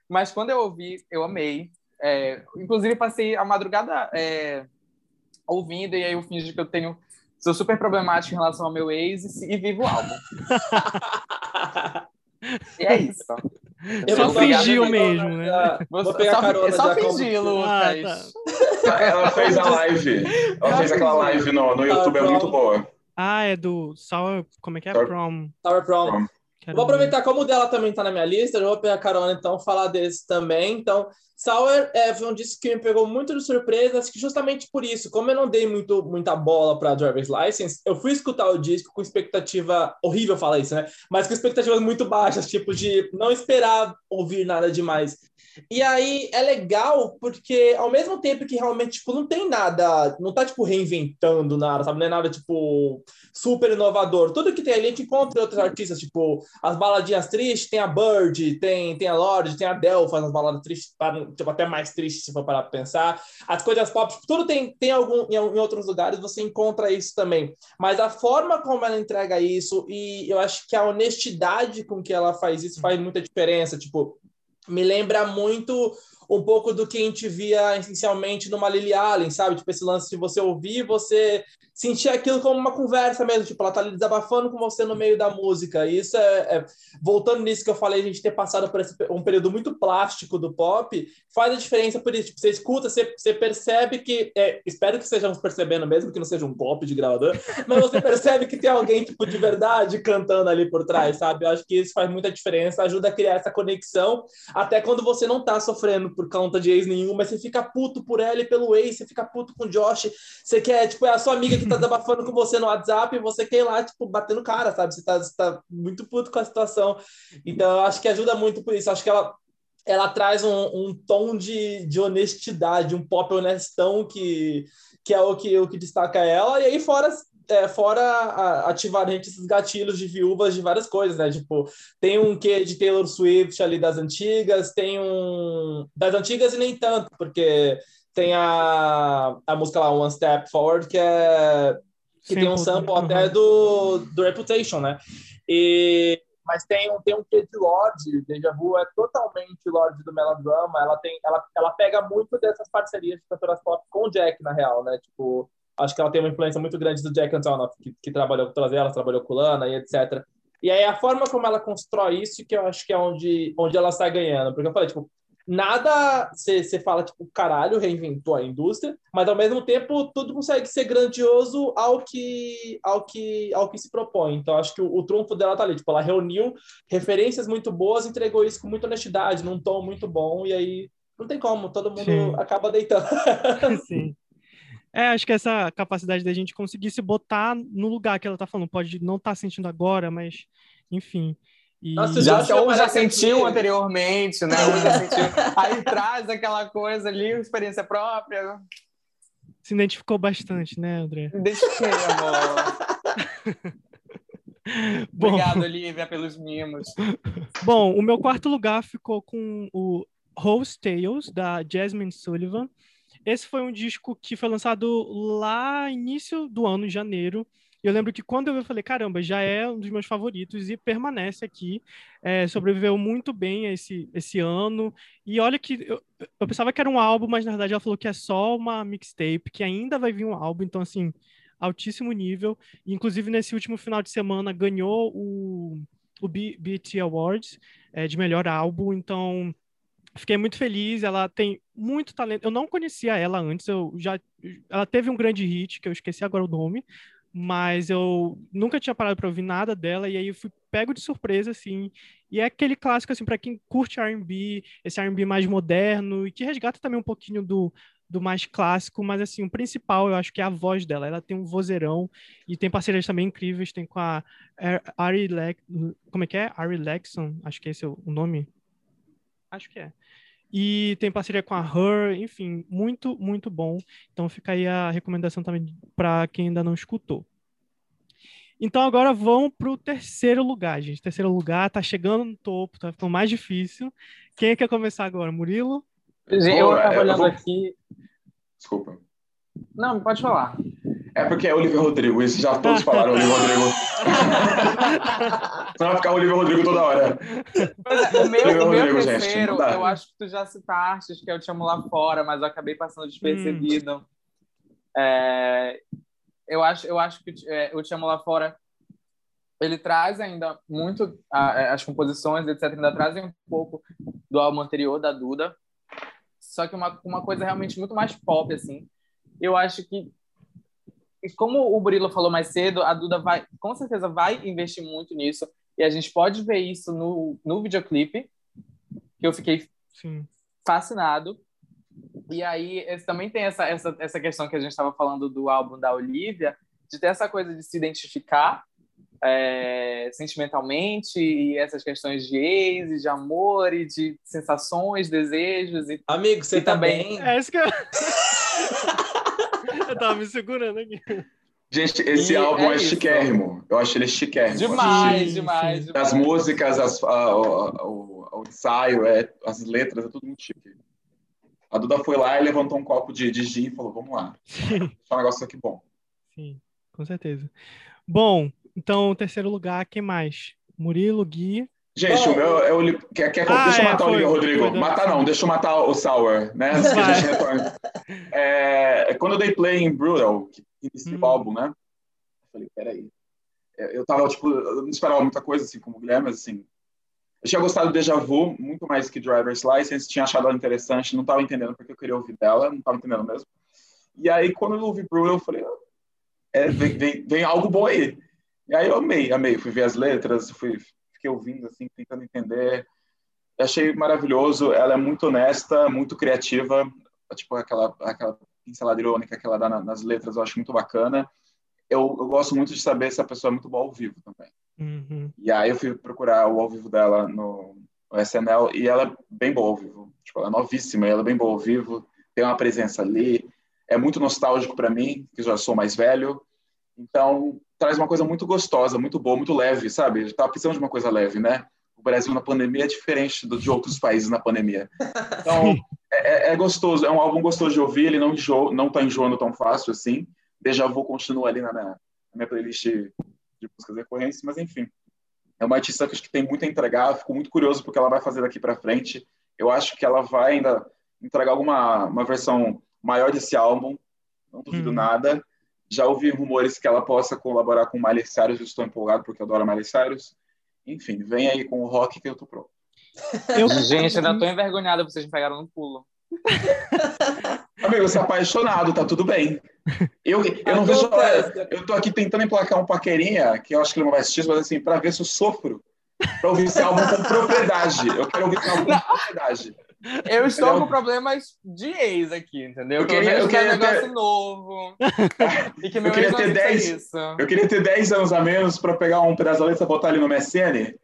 mas quando eu ouvi, eu amei. É, inclusive, passei a madrugada é, ouvindo, e aí eu fingi que eu tenho. Sou super problemático em relação ao meu ex e, e vivo o álbum. e é isso.
Eu só fingiu mesmo, né?
Vou, vou pegar só, carona
só fingi, Lucas.
Ah, tá. Ela fez a live. Ela fez aquela live no, no YouTube, é muito boa.
Ah, é do Sour. Como é que é?
Sour,
Prom.
Sour Prom. Prom. Vou aproveitar, como o dela também tá na minha lista, eu vou pegar carona, então, falar desse também. Então, Sour é, foi um disco que me pegou muito de surpresa, acho que justamente por isso, como eu não dei muito, muita bola para Driver's License, eu fui escutar o disco com expectativa, horrível falar isso, né? Mas com expectativas muito baixas, tipo de não esperar ouvir nada demais. E aí é legal porque ao mesmo tempo que realmente tipo não tem nada, não tá tipo reinventando nada, sabe? Não é nada tipo super inovador. Tudo que tem ali a gente encontra outros artistas, tipo as baladinhas tristes, tem a Bird, tem tem a Lorde, tem a Del faz as baladas tristes, tipo até mais tristes se for parar para pensar. As coisas pop, tipo, tudo tem tem algum em, em outros lugares você encontra isso também. Mas a forma como ela entrega isso e eu acho que a honestidade com que ela faz isso faz muita diferença, tipo me lembra muito um pouco do que a gente via essencialmente numa Lily Allen, sabe? Tipo, esse lance de você ouvir, você sentir aquilo como uma conversa mesmo, tipo, ela tá ali desabafando com você no meio da música. E isso é, é, voltando nisso que eu falei, a gente ter passado por esse, um período muito plástico do pop, faz a diferença por isso. Tipo, você escuta, você, você percebe que, é, espero que estejamos percebendo mesmo, que não seja um golpe de gravador, mas você percebe que tem alguém, tipo, de verdade cantando ali por trás, sabe? Eu acho que isso faz muita diferença, ajuda a criar essa conexão, até quando você não tá sofrendo por conta de ex nenhum, mas você fica puto por ela e pelo ex, você fica puto com o Josh, você quer, tipo, é a sua amiga que tá desabafando com você no WhatsApp e você quer ir lá, tipo, batendo cara, sabe? Você tá, você tá muito puto com a situação. Então, eu acho que ajuda muito por isso. Acho que ela, ela traz um, um tom de, de honestidade, um pop honestão que, que é o que, o que destaca ela. E aí, fora é, fora ativar esses gatilhos de viúvas de várias coisas, né? Tipo, tem um que de Taylor Swift ali das antigas, tem um das antigas e nem tanto, porque tem a, a música lá, One Step Forward, que é que tem um sample uhum. até do, do Reputation, né? E, mas tem um, tem um quê de Lorde, Deja Vu é totalmente Lorde do melodrama, ela tem ela, ela pega muito dessas parcerias de cantoras pop com o Jack, na real, né? Tipo, acho que ela tem uma influência muito grande do Jack Antonoff, que, que trabalhou com todas elas, trabalhou com Lana e etc. E aí a forma como ela constrói isso que eu acho que é onde, onde ela está ganhando, porque eu falei, tipo, nada você fala, tipo, caralho, reinventou a indústria, mas ao mesmo tempo tudo consegue ser grandioso ao que, ao que, ao que se propõe. Então acho que o, o trunfo dela tá ali, tipo, ela reuniu referências muito boas, entregou isso com muita honestidade, num tom muito bom, e aí não tem como, todo mundo Sim. acaba deitando.
Sim. É, acho que essa capacidade da gente conseguir se botar no lugar que ela tá falando, pode não estar tá sentindo agora, mas enfim.
E... Nossa, já, já ou já sentiu anteriormente, né? já sentiu. Aí traz aquela coisa ali, experiência própria.
Se identificou bastante, né, André?
Identifiquei, amor. Bom, Obrigado, Olivia, pelos mimos.
Bom, o meu quarto lugar ficou com o Rose Tales, da Jasmine Sullivan. Esse foi um disco que foi lançado lá início do ano, em janeiro. Eu lembro que quando eu vi, eu falei, caramba, já é um dos meus favoritos e permanece aqui. É, sobreviveu muito bem esse, esse ano. E olha que eu, eu, pensava que era um álbum, mas na verdade ela falou que é só uma mixtape, que ainda vai vir um álbum. Então, assim, altíssimo nível. E, inclusive, nesse último final de semana, ganhou o, o BET Awards é, de melhor álbum. Então, fiquei muito feliz. Ela tem muito talento. Eu não conhecia ela antes. Eu já, ela teve um grande hit que eu esqueci agora o nome, mas eu nunca tinha parado para ouvir nada dela e aí eu fui pego de surpresa assim. E é aquele clássico assim para quem curte R&B, esse R&B mais moderno e que resgata também um pouquinho do do mais clássico, mas assim, o principal eu acho que é a voz dela. Ela tem um vozeirão e tem parcerias também incríveis, tem com a Ari Lex, como é que é? Ari Lexon, acho que esse é o nome. Acho que é. E tem parceria com a Her, enfim, muito, muito bom. Então fica aí a recomendação também para quem ainda não escutou. Então agora vamos para o terceiro lugar, gente. Terceiro lugar, tá chegando no topo, tá ficando mais difícil. Quem quer começar agora? Murilo?
Eu estava olhando aqui.
Desculpa.
Não, pode falar.
É porque é Oliver Rodrigo, isso já todos falaram Oliver Rodrigo. Você vai ficar Oliver Rodrigo toda hora.
É, o meu, Oliver o meu Rodrigo, terceiro, gente, eu acho que tu já citaste, que eu te amo lá fora, mas eu acabei passando despercebido. Hum. É, eu, acho, eu acho que é, o Te Amo Lá Fora ele traz ainda muito a, as composições, etc. Ainda trazem um pouco do álbum anterior da Duda, só que uma, uma coisa realmente muito mais pop, assim. Eu acho que como o Burilo falou mais cedo, a Duda vai, com certeza vai investir muito nisso. E a gente pode ver isso no, no videoclipe, que eu fiquei Sim. fascinado. E aí também tem essa, essa, essa questão que a gente estava falando do álbum da Olivia, de ter essa coisa de se identificar é, sentimentalmente e essas questões de ex, e de amor e de sensações, desejos. E,
Amigo, você e tá também...
bem? É isso que eu... Eu tava me segurando aqui.
Gente, esse e álbum é, é chiquérrimo. Eu acho ele chiquérrimo.
Demais, demais, demais.
As músicas, as, a, o, o, ensaio, é, as letras, é tudo muito chique. A Duda foi lá e levantou um copo de, de gin e falou: Vamos lá, deixa um negócio aqui bom.
Sim, com certeza. Bom, então, terceiro lugar, quem mais? Murilo, Gui.
Gente, oh. o meu é o. Quer, quer, ah, deixa eu é, matar foi, o Rodrigo. Foi, matar não, deixa eu matar o Sour, né? Antes que a gente retorne. É, quando eu dei play em Brutal, que inicia hum. o álbum, né? Eu falei, peraí. É, eu tava, tipo, eu não esperava muita coisa, assim, como o Guilherme, mas, assim. Eu tinha gostado do Deja Vu muito mais que Driver's License, tinha achado ela interessante, não tava entendendo porque eu queria ouvir dela, não tava entendendo mesmo. E aí, quando eu ouvi Brutal, eu falei, é, vem, vem, vem algo bom aí. E aí eu amei, amei. Fui ver as letras, fui fiquei ouvindo, assim, tentando entender. achei maravilhoso. Ela é muito honesta, muito criativa. Tipo, aquela, aquela pincelada irônica que ela dá nas letras, eu acho muito bacana. Eu, eu gosto muito de saber se a pessoa é muito boa ao vivo também.
Uhum.
E aí eu fui procurar o ao vivo dela no, no SNL e ela é bem boa ao vivo. Tipo, ela é novíssima, ela é bem boa ao vivo, tem uma presença ali. É muito nostálgico para mim, que já sou mais velho. Então, traz uma coisa muito gostosa, muito boa, muito leve, sabe? Eu tava precisando de uma coisa leve, né? O Brasil na pandemia é diferente do, de outros países na pandemia. Então, é, é, é, gostoso, é um álbum gostoso de ouvir, ele não, enjo, não tá enjoando tão fácil assim. Deja Vu continua ali na minha, na minha playlist de músicas recorrentes, mas enfim. É uma artista que acho que tem muito a entregar, fico muito curioso porque ela vai fazer daqui para frente. Eu acho que ela vai ainda entregar alguma uma versão maior desse álbum, não duvido hum. nada. Já ouvi rumores que ela possa colaborar com Miley Cyrus, eu estou empolgado porque eu adoro Miley Cyrus. Enfim, vem aí com o rock que eu tô pronto.
Eu... Gente, ainda tô envergonhada, vocês me pegaram no pulo.
Amigo, você é apaixonado, tá tudo bem. Eu, eu não vejo. Eu tô aqui tentando emplacar um paquerinha, que eu acho que ele não vai assistir, mas assim, pra ver se eu sofro. Pra ouvir esse álbum com propriedade. Eu quero ouvir esse álbum com propriedade.
Eu estou entendeu? com problemas de ex aqui, entendeu?
Eu queria, eu queria
um negócio ter... novo.
e que meu eu queria ter 10, isso. Eu queria ter 10 anos a menos para pegar um pedaço da letra e botar ali no MSN.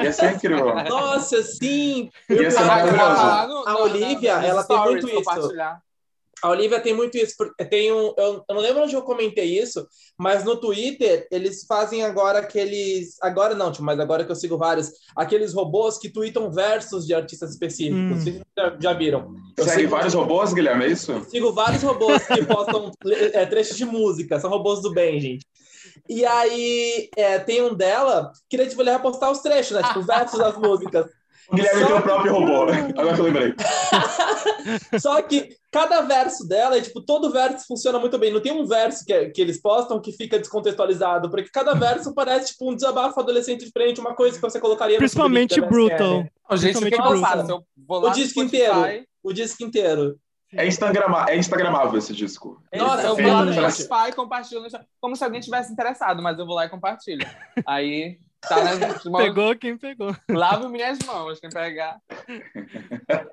Ia ser incrível.
Nossa, sim!
Ia ser maravilhoso.
A Olivia, ela tem muito isso. A Olivia tem muito isso. Tem um, eu, eu, não lembro onde eu comentei isso, mas no Twitter eles fazem agora aqueles. Agora não, tipo, mas agora que eu sigo vários, aqueles robôs que tweetam versos de artistas específicos. Hum. Vocês já, já viram?
Eu Segue vários robôs, Guilherme, é isso?
Sigo vários robôs que postam é, trechos de música, são robôs do bem, gente. E aí é, tem um dela que tipo, ele vai postar os trechos, né? Tipo, versos das músicas.
O Guilherme Só... tem o próprio robô. Agora que eu lembrei.
Só que cada verso dela, é, tipo, todo verso funciona muito bem. Não tem um verso que, que eles postam que fica descontextualizado, porque cada verso parece tipo um desabafo adolescente diferente, uma coisa que você colocaria
Principalmente brutal.
O gente, eu faço?
o disco inteiro. O disco inteiro.
É, Instagrama, é Instagramável esse disco.
Nossa, eu vou lá no Spotify e compartilho, como se alguém tivesse interessado, mas eu vou lá e compartilho. Aí Tá
Pegou quem pegou.
Lavo minhas mãos, quem pegar.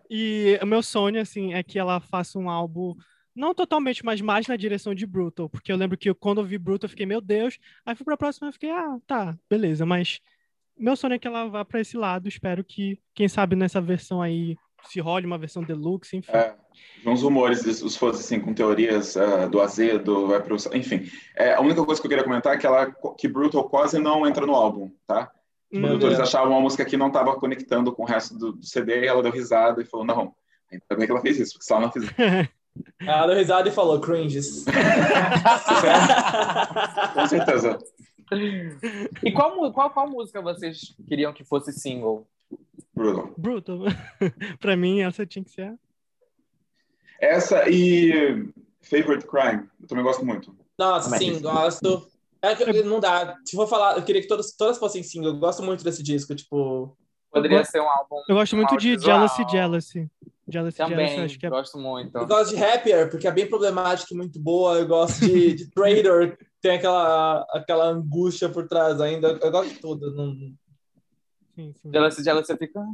E o meu sonho, assim, é que ela faça um álbum não totalmente, mas mais na direção de Brutal, porque eu lembro que quando eu vi Brutal eu fiquei, meu Deus, aí fui pra próxima e fiquei, ah, tá, beleza, mas meu sonho é que ela vá para esse lado, espero que, quem sabe nessa versão aí se role uma versão deluxe, enfim. É,
uns rumores, os fãs assim, com teorias uh, do azedo, vai pro... Enfim, é, a única coisa que eu queria comentar é que, ela, que Brutal quase não entra no álbum, tá? Os produtores achavam uma música que não estava conectando com o resto do, do, CD e ela deu risada e falou, não, ainda bem que ela fez isso, porque se ela não fizer...
ela deu risada e falou, cringes.
com certeza.
E qual, qual, qual música vocês queriam que fosse single?
Brutal.
Brutal. pra mim, essa tinha que ser.
Essa e Favorite Crime. Eu também gosto muito.
Nossa, Mas... sim, gosto. É que não dá. Se for falar, eu queria que todas, todas fossem single. Eu gosto muito desse disco, tipo.
Poderia ser um álbum.
Eu gosto muito de Jealousy Jealousy.
Jealousy Também, Jealousy, acho que é... gosto muito.
Eu gosto de Happier, porque é bem problemática e muito boa. Eu gosto de, de Trader, tem aquela, aquela angústia por trás ainda. Eu gosto de tudo. Não,
Sim, sim. Jealousy, jealousy fica...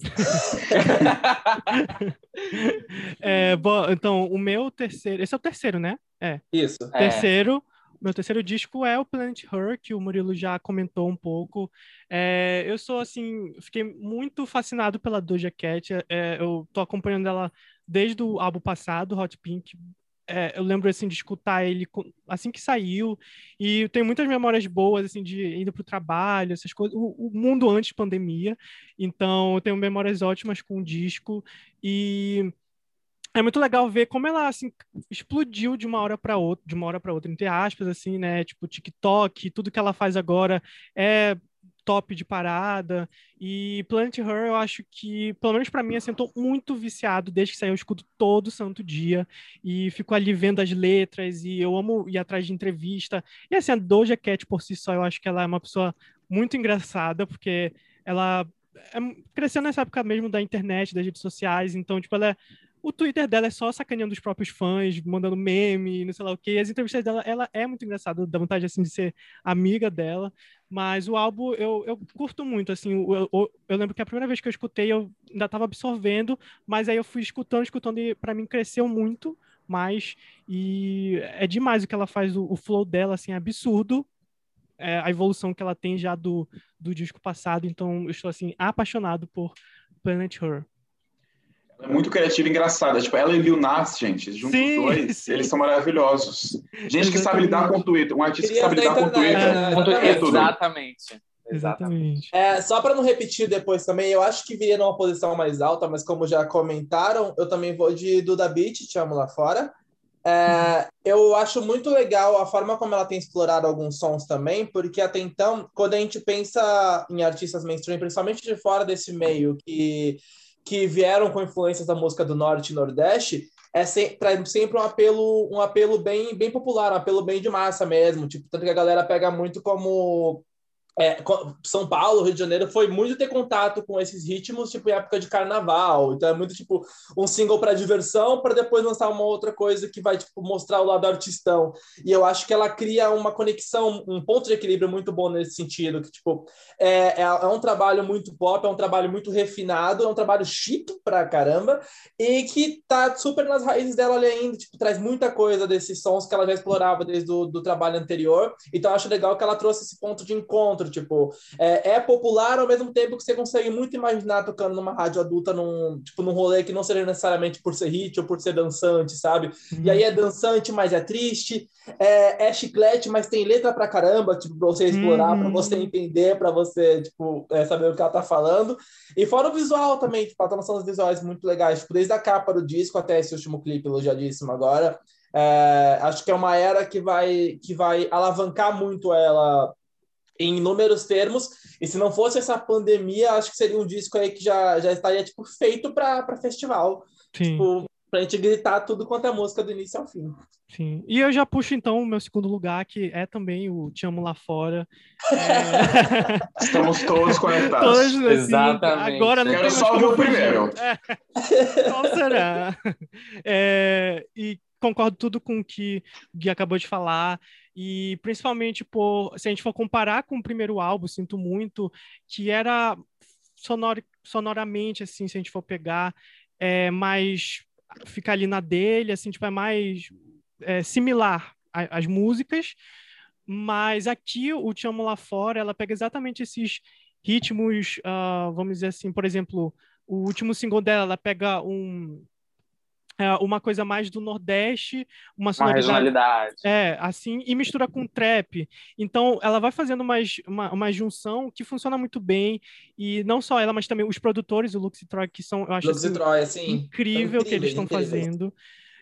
é, bom, então, o meu terceiro. Esse é o terceiro, né? É.
Isso.
Terceiro. É. Meu terceiro disco é o Planet Her, que o Murilo já comentou um pouco. É, eu sou, assim, fiquei muito fascinado pela Doja Cat. É, eu tô acompanhando ela desde o álbum passado, Hot Pink, é, eu lembro assim de escutar ele assim que saiu e tenho muitas memórias boas assim de indo para o trabalho essas coisas o, o, mundo antes pandemia. Então eu tenho memórias ótimas com o disco e é muito legal ver como ela assim explodiu de uma hora para outra de uma hora para outra entre aspas assim né? Tipo TikTok tudo que ela faz agora é top de parada. E Planet Her, eu acho que, pelo menos para mim, tô muito viciado desde que saiu. Eu escuto todo santo dia e fico ali vendo as letras. E eu amo ir atrás de entrevista. E assim, a Doja Cat por si só, eu acho que ela é uma pessoa muito engraçada, porque ela é, cresceu nessa época mesmo da internet, das redes sociais. Então, tipo, ela é o Twitter dela é só sacaneando os próprios fãs, mandando meme, não sei lá o quê. As entrevistas dela, ela é muito engraçada, dá vontade, assim, de ser amiga dela. Mas o álbum, eu, eu curto muito, assim. Eu, eu, eu lembro que a primeira vez que eu escutei, eu ainda estava absorvendo, mas aí eu fui escutando, escutando, e para mim cresceu muito mais. E é demais o que ela faz, o, o flow dela, assim, é absurdo. É, a evolução que ela tem já do, do disco passado. Então, eu estou, assim, apaixonado por Planet Her
é muito criativa e engraçada. Tipo, ela e Lil Nas, gente, juntos sim, dois, sim. eles são maravilhosos. Gente que sabe lidar com o Twitter, um artista que sabe lidar com o Twitter.
É, é, exatamente.
Exatamente.
É, só para não repetir depois também, eu acho que viria numa posição mais alta, mas como já comentaram, eu também vou de Duda Beat, Te Amo Lá Fora. É, eu acho muito legal a forma como ela tem explorado alguns sons também, porque até então, quando a gente pensa em artistas mainstream, principalmente de fora desse meio, que que vieram com influências da música do Norte e Nordeste, é sempre, sempre um apelo, um apelo bem, bem popular, um apelo bem de massa mesmo. Tipo, tanto que a galera pega muito como é, São Paulo, Rio de Janeiro, foi muito ter contato com esses ritmos, tipo, em época de carnaval. Então é muito, tipo, um single para diversão, para depois lançar uma outra coisa que vai, tipo, mostrar o lado artistão. E eu acho que ela cria uma conexão, um ponto de equilíbrio muito bom nesse sentido, que, tipo, é, é, é um trabalho muito pop, é um trabalho muito refinado, é um trabalho chique pra caramba, e que tá super nas raízes dela ali ainda, tipo, traz muita coisa desses sons que ela já explorava desde o do trabalho anterior. Então eu acho legal que ela trouxe esse ponto de encontro outro. Tipo, é, é, popular ao mesmo tempo que você consegue muito imaginar tocando numa rádio adulta, num, tipo, num rolê que não seja necessariamente por ser hit ou por ser dançante, sabe? Uhum. E aí é dançante, mas é triste. É, é, chiclete, mas tem letra pra caramba, tipo, pra você explorar, uhum. pra você entender, pra você, tipo, é, saber o que ela tá falando. E fora o visual também, tipo, ela tá lançando visuais muito legais, tipo, desde a capa do disco até esse último clipe elogiadíssimo agora. É, acho que é uma era que vai, que vai alavancar muito ela em inúmeros termos. E se não fosse essa pandemia, acho que seria um disco aí que já, já estaria tipo, feito para festival. Sim. Tipo, pra gente gritar tudo quanto é música do início ao fim.
Sim. E eu já puxo então o meu segundo lugar, que é também o Te Amo Lá Fora.
É... Estamos todos conectados. Todos, assim,
Exatamente.
Agora não Quero só o primeiro.
É. Qual será? É... E concordo tudo com o que o Gui acabou de falar. E principalmente por, se a gente for comparar com o primeiro álbum, sinto muito, que era sonor, sonoramente, assim, se a gente for pegar, é mais ficar ali na dele, assim, tipo, é mais é, similar às músicas, mas aqui o Te Amo Lá Fora, ela pega exatamente esses ritmos, uh, vamos dizer assim, por exemplo, o último single dela, ela pega um, é, uma coisa mais do Nordeste, uma
sonoridade.
É, assim, e mistura com trap. Então, ela vai fazendo mais, uma, uma junção que funciona muito bem. E não só ela, mas também os produtores, o Lux e Troy, que são, eu acho
Lux assim, Troy, assim,
incrível, que eles estão fazendo.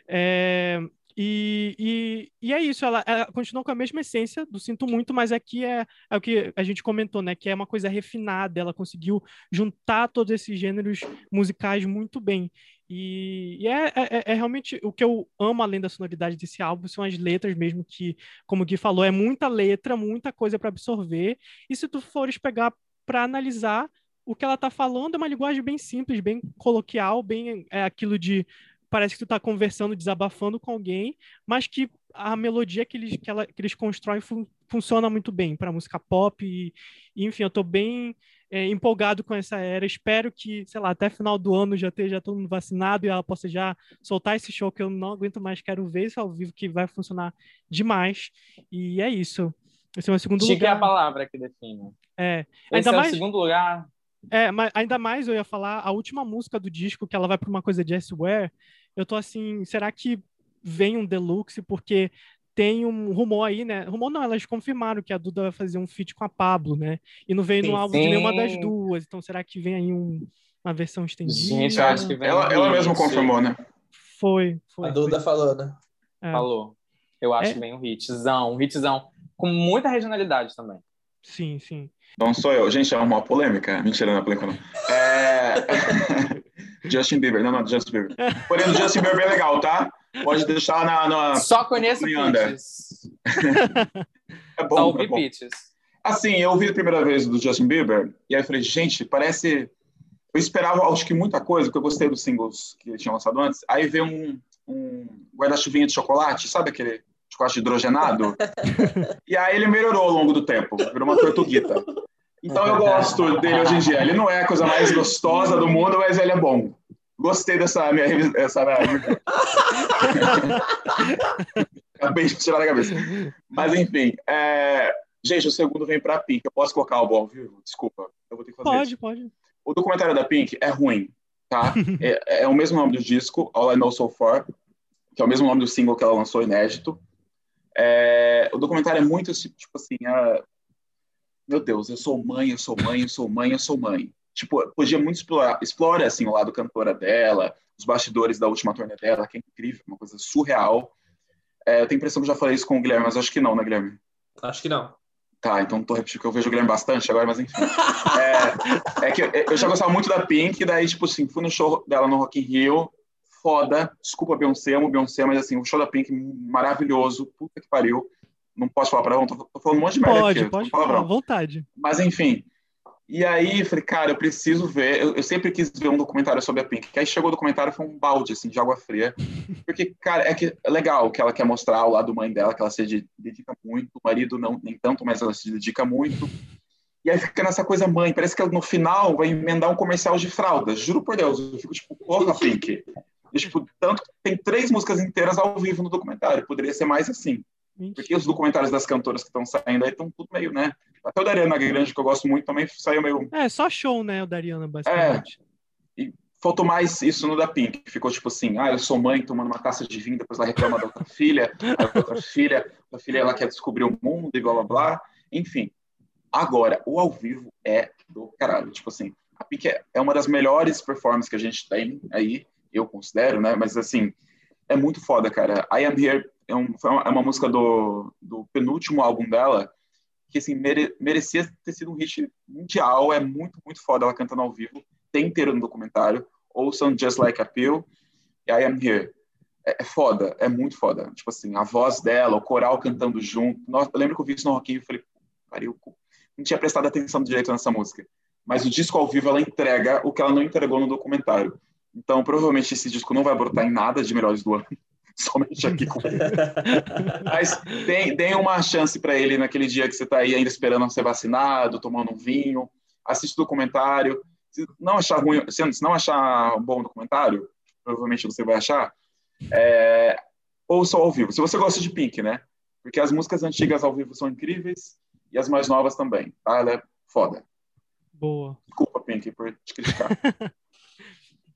É, e, e, e, é isso, ela, ela, continua com a mesma essência do Sinto Muito, mas aqui é, é o que a gente comentou, né? Que é uma coisa refinada, ela conseguiu juntar todos esses gêneros musicais muito bem. E, e é, é, é, realmente o que eu amo além da sonoridade desse álbum, são as letras mesmo, que, como o Gui falou, é muita letra, muita coisa para absorver. E se tu fores pegar para analisar, o que ela está falando é uma linguagem bem simples, bem coloquial, bem é aquilo de parece que tu está conversando, desabafando com alguém, mas que a melodia que eles, que ela, que eles constroem fun, funciona muito bem para música pop. E, e, enfim, eu estou bem é, empolgado com essa era. Espero que, sei lá, até final do ano já esteja todo mundo vacinado e ela possa já soltar esse show que eu não aguento mais, quero ver isso ao vivo, que vai funcionar demais. E é isso. Esse é o meu segundo
Chique
lugar.
é a palavra que define.
É.
Esse ainda é mais... o segundo lugar.
É, mas ainda mais eu ia falar a última música do disco, que ela vai para uma coisa de S-Ware. Eu tô assim, será que vem um deluxe? Porque tem um rumor aí, né? Rumor não, elas confirmaram que a Duda vai fazer um feat com a Pablo, né? E não veio sim, no álbum sim. de nenhuma das duas. Então será que vem aí um, uma versão estendida?
Gente, acho que vem.
Ela, ela mesma confirmou, né?
Foi, foi.
A Duda
foi.
falou, né?
É. Falou. Eu acho é. bem um hitzão, um hitzão com muita regionalidade também.
Sim, sim.
Não sou eu. Gente, é uma polêmica. Mentira, não é polêmica, não. É... Justin Bieber. Não, não, Justin Bieber. Porém, o Justin Bieber é legal, tá? Pode deixar na. na...
Só conheço Pitches.
é bom. Só é bom. Assim, eu ouvi a primeira vez do Justin Bieber, e aí eu falei, gente, parece. Eu esperava, acho que muita coisa, porque eu gostei dos singles que ele tinha lançado antes. Aí veio um, um guarda-chuvinha de chocolate, sabe aquele chocolate hidrogenado? e aí ele melhorou ao longo do tempo, virou uma tortuguita. Então eu gosto dele hoje em dia. Ele não é a coisa mais gostosa do mundo, mas ele é bom. Gostei dessa minha essa minha... Acabei de tirar da cabeça. Mas enfim, é... gente, o segundo vem para Pink. Eu posso colocar o bom, viu? Desculpa, eu vou ter que fazer
Pode,
isso.
pode.
O documentário da Pink é ruim, tá? é, é, o mesmo nome do disco, All I Know So Far, que é o mesmo nome do single que ela lançou inédito. É... o documentário é muito tipo assim, é... meu Deus, eu sou mãe, eu sou mãe, eu sou mãe, eu sou mãe tipo, podia muito explorar, explora, assim, o lado cantora dela, os bastidores da última turnê dela, que é incrível, uma coisa surreal. É, eu tenho a impressão que já falei isso com o Guilherme, mas acho que não, né, Guilherme?
Acho que não.
Tá, então tô repetindo que eu vejo o Guilherme bastante agora, mas enfim. é, é, que eu já gostava muito da Pink, daí, tipo assim, fui no show dela no Rock in Rio, foda, desculpa Beyoncé, amo Beyoncé, mas assim, o show da Pink maravilhoso, puta que pariu. Não posso falar palavrão, tô, tô falando um monte de merda
Pode,
aqui.
pode
tô
falar, à vontade.
Mas enfim. E aí eu falei, cara, eu preciso ver. Eu, eu, sempre quis ver um documentário sobre a Pink. Que aí chegou o documentário foi um balde assim de água fria, porque cara é que é legal que ela quer mostrar o lado mãe dela, que ela se dedica muito. O marido não nem tanto, mas ela se dedica muito. E aí fica nessa coisa mãe. Parece que ela, no final vai emendar um comercial de fraldas. Juro por Deus, eu fico tipo, porra, Pink. E, tipo, tanto tem três músicas inteiras ao vivo no documentário. Poderia ser mais assim. Porque os documentários das cantoras que estão saindo aí estão tudo meio, né? Até o da Ariana Grande, que eu gosto muito, também saiu meio.
É, só show, né? O da Ariana, basicamente.
É. E faltou mais isso no da Pink. Ficou tipo assim: ah, eu sou mãe tomando uma taça de vinho, depois ela reclama da outra filha, a outra filha, a filha ela quer descobrir o mundo e blá blá blá. Enfim. Agora, o ao vivo é do caralho. Tipo assim, a Pink é, é uma das melhores performances que a gente tem aí, eu considero, né? Mas assim, é muito foda, cara. I Am Here é, um, é uma música do, do penúltimo álbum dela, que assim, mere, merecia ter sido um hit mundial, é muito, muito foda ela cantando ao vivo, tem inteiro no documentário, ouçam Just Like a Pill, I Am Here. É, é, foda, é muito foda. Tipo assim, a voz dela, o coral cantando junto. Nossa, eu lembro que eu vi isso no Rock e falei, pariu, não tinha prestado atenção direito nessa música. Mas o disco ao vivo ela entrega o que ela não entregou no documentário. Então, provavelmente esse disco não vai brotar em nada de melhores do ano. somente aqui com ele. Mas deem, deem uma chance para ele naquele dia que você está aí ainda esperando ser vacinado, tomando um vinho. Assiste o documentário. Se não achar ruim, se não achar um bom documentário, provavelmente você vai achar, é, ouça ao vivo. Se você gosta de Pink, né? Porque as músicas antigas ao vivo são incríveis e as mais novas também. Tá? Ela é foda.
Boa.
Desculpa, Pink, por te criticar.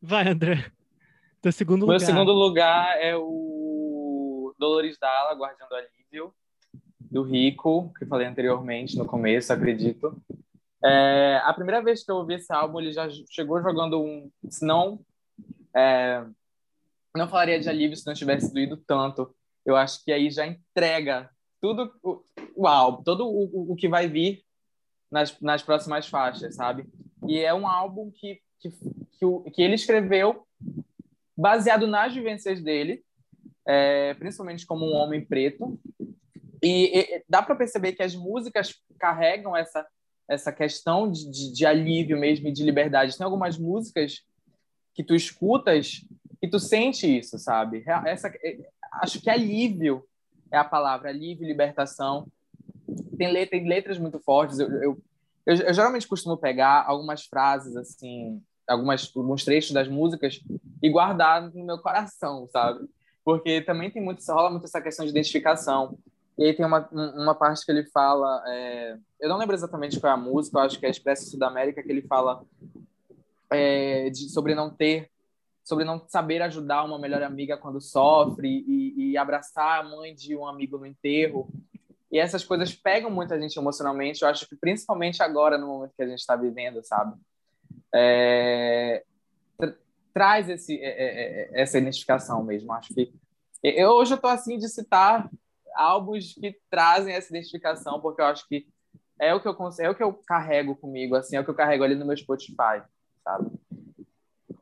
Vai, André. Teu segundo
Meu
lugar.
segundo lugar é o Dolores Dalla, Guardião do Alívio, do Rico, que falei anteriormente, no começo, acredito. É, a primeira vez que eu ouvi esse álbum, ele já chegou jogando um... Se não... É, não falaria de alívio se não tivesse doído tanto. Eu acho que aí já entrega tudo o, o álbum, todo o, o que vai vir nas, nas próximas faixas, sabe? E é um álbum que, que, que, que ele escreveu baseado nas vivências dele, é, principalmente como um homem preto. E, e dá para perceber que as músicas carregam essa, essa questão de, de, de alívio mesmo e de liberdade. Tem algumas músicas que tu escutas e tu sente isso, sabe? Essa, é, acho que alívio é a palavra, alívio, libertação. Tem, letra, tem letras muito fortes. Eu, eu, eu, eu geralmente costumo pegar algumas frases assim algumas, alguns trechos das músicas e guardar no meu coração, sabe? Porque também tem muito, rola muito essa questão de identificação. E aí tem uma, uma parte que ele fala, é, eu não lembro exatamente qual é a música, eu acho que é Expresso Sudamérica, que ele fala é, de, sobre não ter, sobre não saber ajudar uma melhor amiga quando sofre e, e abraçar a mãe de um amigo no enterro. E essas coisas pegam muito a gente emocionalmente, eu acho que principalmente agora, no momento que a gente está vivendo, sabe? é, tra traz esse, é, é, é, essa identificação mesmo. Acho que eu hoje eu estou assim de citar álbuns que trazem essa identificação, porque eu acho que é o que eu é o que eu carrego comigo, assim, é o que eu carrego ali no meu Spotify, sabe?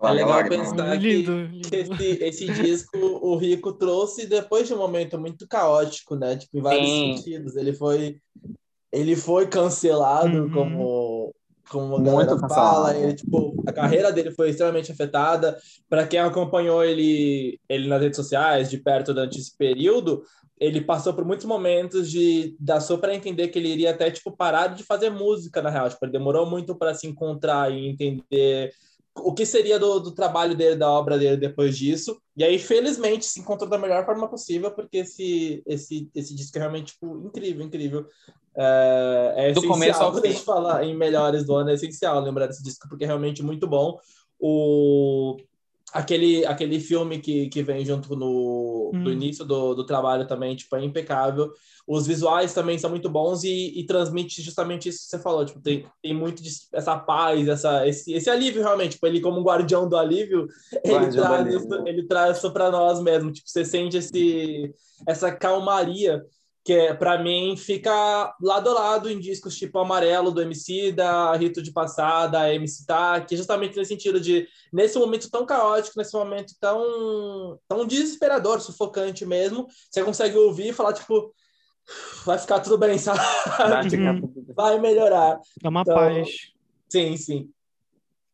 É legal pensar lindo, que, que esse, esse, disco o Rico trouxe depois de um momento muito caótico, né? Tipo, em vários Sim. sentidos. Ele foi, ele foi cancelado uhum. como como a galera fala, ele, tipo, a carreira dele foi extremamente afetada. Para quem acompanhou ele, ele nas redes sociais de perto durante esse período, ele passou por muitos momentos de dar só para entender que ele iria até tipo parar de fazer música na real, tipo, ele demorou muito para se encontrar e entender o que seria do, do, trabalho dele, da obra dele depois disso. E aí, felizmente, se encontrou da melhor forma possível, porque esse, esse, esse disco é realmente tipo, incrível, incrível. É, é do começo ao fim. falar em melhores do ano, é essencial lembrar desse disco, porque é realmente muito bom. O, aquele, aquele filme que, que vem junto no, hum. início do, do trabalho também, tipo, é impecável. Os visuais também são muito bons e, e transmite justamente isso que você falou, tipo, tem, tem muito de, essa paz, essa, esse, esse alívio realmente, tipo, ele como guardião do alívio, ele traz, alívio. Isso, ele traz isso para nós mesmo, tipo, você sente esse, essa calmaria que é, para mim fica lado a lado em discos tipo Amarelo do MC da Rito de Passada, MC Tá, que justamente nesse sentido de nesse momento tão caótico, nesse momento tão tão desesperador, sufocante mesmo, você consegue ouvir e falar tipo vai ficar tudo bem, sabe?
Vai ficar tudo bem.
Vai melhorar.
Dá uma
Então,
paz.
Sim, sim.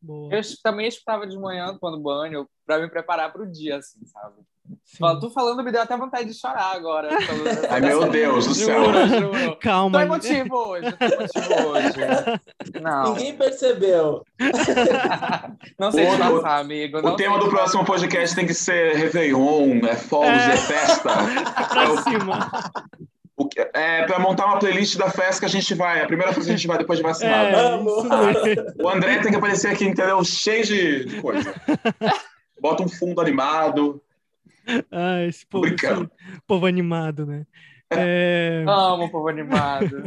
Boa.
Eu também escutava de manhã, tomando banho, pra me preparar pro dia, assim, sabe?
Sim.
Tu falando, me deu até vontade de chorar agora.
Ai, meu Deus do céu.
Juro, juro. Tô
Calma.
emotivo hoje, tô emotivo hoje. Não,
Ninguém percebeu.
não sei
O-
disfarçar, amigo. não
O tema do próximo podcast tem que ser Réveillon, é fogos, é,
É.
festa.
Pra cima.
É pra montar uma playlist da festa que a gente vai. A primeira festa que a gente vai depois de vacinado.
É.
O André tem que aparecer aqui, entendeu? Cheio de, de coisa. Bota um fundo animado.
Ah, esse povo,
brincando.
esse povo animado, né? É,
Amo o povo animado.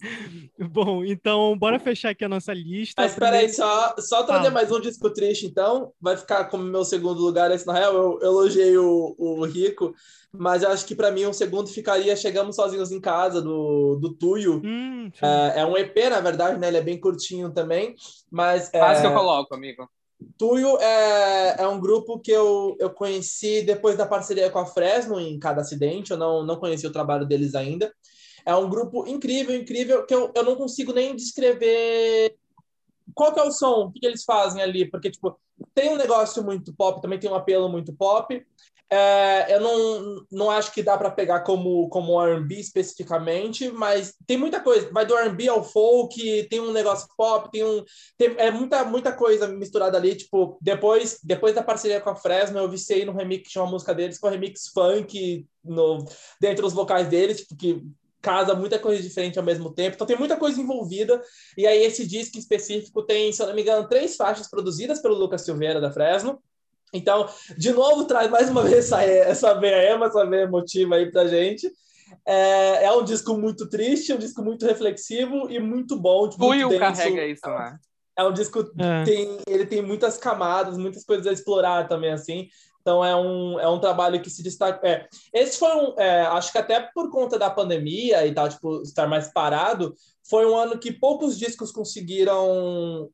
Bom, então bora fechar aqui a nossa lista.
Mas espera aí, só, só trazer
Fala.
mais um disco triste, então. Vai ficar como meu segundo lugar. Esse, na real, eu, eu elogiei o, o Rico, mas eu acho que para mim um segundo ficaria Chegamos Sozinhos em Casa, do, do Tuyo.
Hum.
É, é um EP, na verdade, né? Ele é bem curtinho também. Mas é,
Quase que eu coloco, amigo.
Tuyo é, é um grupo que eu, eu conheci depois da parceria com a Fresno em Cada Acidente. Eu não, não conheci o trabalho deles ainda. É um grupo incrível, incrível, que eu, eu não consigo nem descrever qual que é o som, o que, que eles fazem ali, porque, tipo, tem um negócio muito pop, também tem um apelo muito pop. É, eu não, não acho que dá para pegar como, como R&B especificamente, mas tem muita coisa. Vai do R&B ao folk, tem um negócio pop, tem um... Tem, é muita, muita coisa misturada ali, tipo, depois, depois da parceria com a Fresno, eu viciei no remix de uma música deles, com um remix funk no, dentro dos vocais deles, tipo, que casa muita coisa diferente ao mesmo tempo. Então tem muita coisa envolvida. E aí esse disco em específico tem, se eu não me engano, três faixas produzidas pelo Lucas Silveira da Fresno. Então, de novo, traz mais uma vez essa, essa veia essa veia emotiva aí pra gente. É, é um disco muito triste, um disco muito reflexivo e muito bom. muito denso.
carrega isso, né?
É um disco
É.
tem, ele tem muitas camadas, muitas coisas a explorar também, assim. Então é um, é um trabalho que se destaca. É, esse foi um. é, acho que até por conta da pandemia e tal, tipo, estar mais parado, foi um ano que poucos discos conseguiram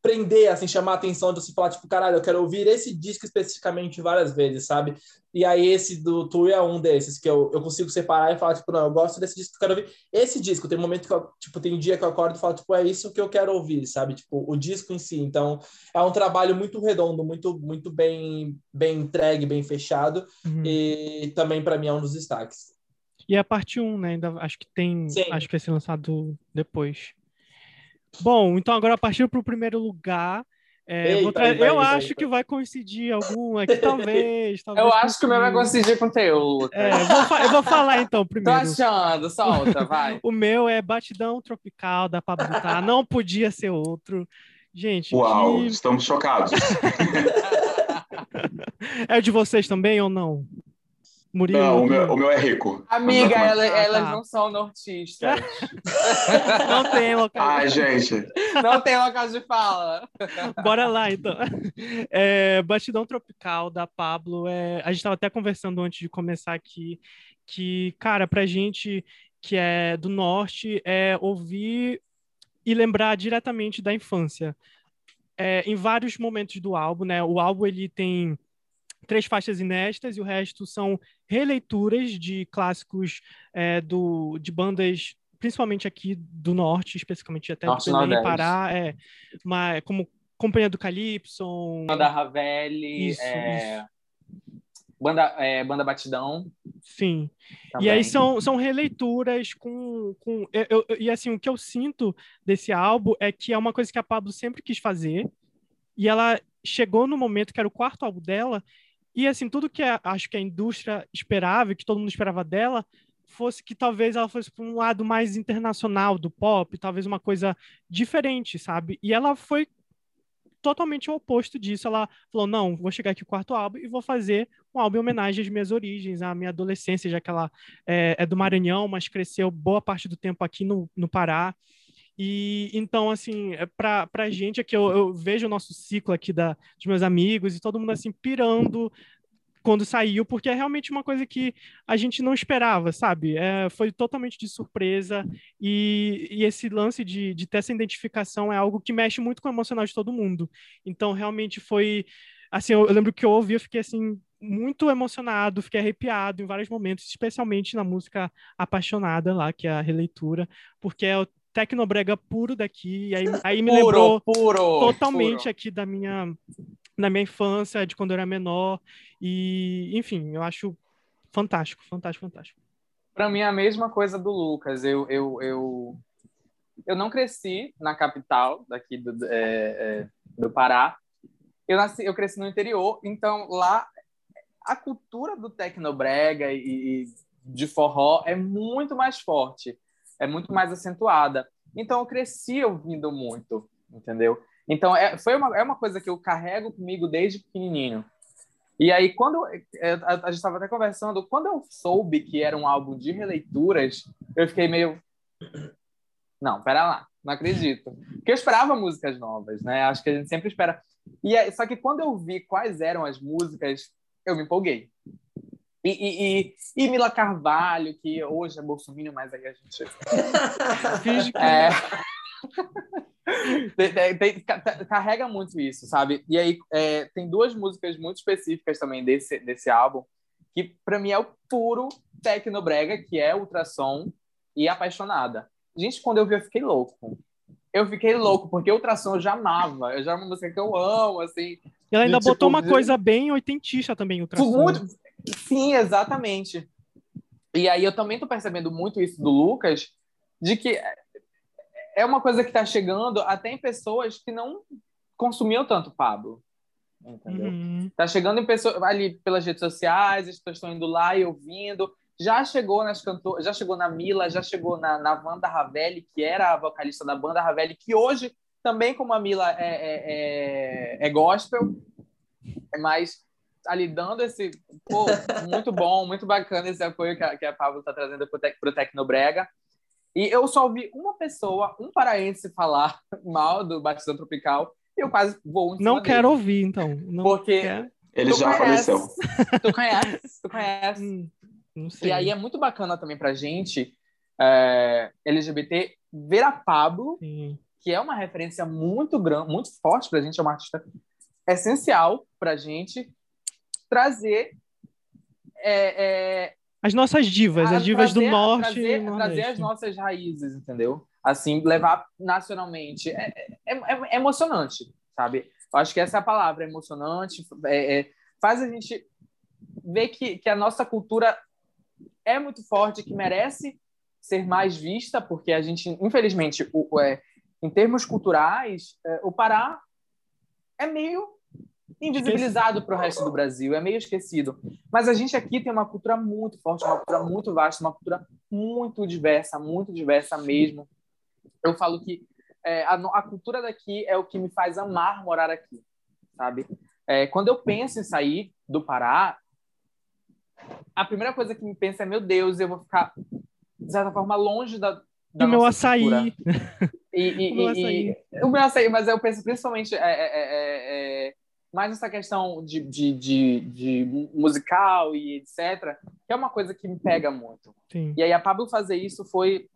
prender, assim, chamar a atenção de você falar, tipo, caralho, eu quero ouvir esse disco especificamente várias vezes, sabe? E aí esse do Tu é um desses, que eu, eu consigo separar e falar, tipo, não, eu gosto desse disco, eu quero ouvir esse disco. Tem um momento que eu, tipo, tem dia que eu acordo e falo, tipo, é isso que eu quero ouvir, sabe? Tipo, o disco em si. Então, é um trabalho muito redondo, muito, muito bem, bem entregue, bem fechado.
Uhum.
E também, para mim, é um dos destaques.
E a parte 1, né? Ainda acho que tem.
Sim.
Acho que vai ser lançado depois. Bom, então agora a partir para o primeiro lugar. é,
Eita,
vou tra-
eita,
eu
eita,
acho
eita.
que vai coincidir algum aqui, talvez. talvez
Eu acho que o meu vai coincidir com o teu, Lucas.
É, eu vou, fa- eu vou falar então
Tô
primeiro.
achando, solta, vai.
O meu é Batidão Tropical da Pablo Vittar. Não podia ser outro. Gente,
Uau,
que-
estamos chocados.
é o de vocês também ou não? Murilo?
Não, o meu, o meu é rico.
Amiga, ela-
Ah,
elas
tá.
não são nortistas.
Não tem local.
Ai, gente.
não tem local de fala.
Bora lá, então. É, Batidão Tropical da Pablo. É, a gente estava até conversando antes de começar aqui que, cara, pra gente que é do norte, é ouvir e lembrar diretamente da infância. É, em vários momentos do álbum, né? O álbum ele tem três faixas inéditas e o resto são releituras de clássicos é, do, de bandas, principalmente aqui do norte, especificamente até
e
do Belém. Pará, é, mas, como Companhia do Calypso,
Banda Ravelli,
Isso,
é, Banda, é, Banda Batidão.
sim.
Também.
E aí são, são releituras com. com eu, eu- e assim, o que eu sinto desse álbum é que é uma coisa que a Pablo sempre quis fazer, e ela chegou no momento que era o quarto álbum dela, e assim, tudo que a- acho que a indústria esperava, que todo mundo esperava dela, fosse que talvez ela fosse para um lado mais internacional do pop, talvez uma coisa diferente, sabe? E ela foi totalmente o oposto disso. Ela falou: não, vou chegar aqui o quarto álbum e vou fazer um álbum em homenagem às minhas origens, à minha adolescência, já que ela é, é do Maranhão, mas cresceu boa parte do tempo aqui no, no Pará. E então, assim, é pra, pra gente aqui, eu, eu vejo o nosso ciclo aqui da, dos meus amigos e todo mundo assim pirando quando saiu, porque é realmente uma coisa que a gente não esperava, sabe? É, foi totalmente de surpresa e, e esse lance de, de ter essa identificação é algo que mexe muito com o emocional de todo mundo. Então, realmente foi. Assim, eu, eu lembro que eu ouvi, eu fiquei assim, muito emocionado, fiquei arrepiado em vários momentos, especialmente na música Apaixonada lá, que é a releitura, porque é tecnobrega puro daqui, e aí, aí me
Puro,
lembrou
puro,
totalmente
puro.
aqui da minha, da minha infância, de quando eu era menor, e enfim, eu acho fantástico, fantástico, fantástico.
Pra mim é a mesma coisa do Lucas. Eu, eu, eu, eu não cresci na capital daqui do, é, é, do Pará. Eu, nasci, eu cresci no interior, então lá a cultura do tecnobrega e, e de forró é muito mais forte, é muito mais acentuada. Então eu cresci ouvindo muito, entendeu? Então é, foi uma, é uma coisa que eu carrego comigo desde pequenininho. E aí, quando é, a, a gente estava até conversando, quando eu soube que era um álbum de releituras, eu fiquei meio. Não, pera lá, não acredito. Porque eu esperava músicas novas, né? Acho que a gente sempre espera. E aí, só que quando eu vi quais eram as músicas, eu me empolguei. E, e, e, e Mila Carvalho, que hoje é Bolsonaro, mas aí a gente.
Finge que-
É. Tem- tem- tem- ca- ca- carrega muito isso, sabe? E aí é, tem duas músicas muito específicas também desse, desse álbum, que pra mim é o puro tecnobrega, que é Ultrassom e Apaixonada. Gente, quando eu vi, eu fiquei louco. Eu fiquei louco, porque Ultrassom eu já amava. Eu já é uma música que eu amo, assim.
E ela ainda
tipo,
botou uma coisa bem oitentista também, o.
Muito... Sim, exatamente. E aí eu também tô percebendo muito isso do Lucas, de que é uma coisa que tá chegando até em pessoas que não consumiam tanto Pablo. Entendeu?
Uhum.
Tá chegando em pessoas ali pelas redes sociais, as pessoas estão indo lá e ouvindo. Já chegou nas cantoras, já chegou na Mila, já chegou na, na Wanda Ravelli, que era a vocalista da banda Ravelli, que hoje, também como a Mila é, é, é, é gospel, mas ali dando esse. Pô, muito bom, muito bacana esse apoio que a, que a Pablo está trazendo para o tec, Tecnobrega. E eu só ouvi uma pessoa, um paraense, falar mal do Batidão Tropical, e eu quase vou em
Não quero
dele.
ouvir, então. Não
Porque
quer.
Ele já
conhece.
faleceu.
tu conhece, tu conhece.
Hum, não sei.
E aí é muito bacana também pra gente, é, LGBT, ver a Pablo,
Sim.
Que é uma referência muito grande, muito forte pra gente, é uma artista essencial pra gente trazer é, é,
As nossas divas,
a-
as divas do
trazer-
norte
trazer, trazer as nossas raízes, entendeu? Assim, levar nacionalmente. É, é, é- é emocionante, sabe? Eu acho que essa é a palavra, emocionante. é- faz a gente ver que, que a nossa cultura é muito forte, que merece ser mais vista, porque a gente, infelizmente, o, o- é, em termos culturais, é, o Pará é meio invisibilizado para o resto do Brasil, é meio esquecido. Mas a gente aqui tem uma cultura muito forte, uma cultura muito vasta, uma cultura muito diversa, muito diversa mesmo. Eu falo que é, a, a cultura daqui é o que me faz amar morar aqui, sabe? É, quando eu penso em sair do Pará, a primeira coisa que me pensa é, meu Deus, eu vou ficar, de certa forma, longe da, da
meu açaí.
cultura. E, e-
O
e- e- o meu açaí, mas eu penso principalmente é, é, é, é, mais nessa questão de, de, de, de musical e etc., que é uma coisa que me pega muito.
Sim.
E aí a Pablo fazer isso foi.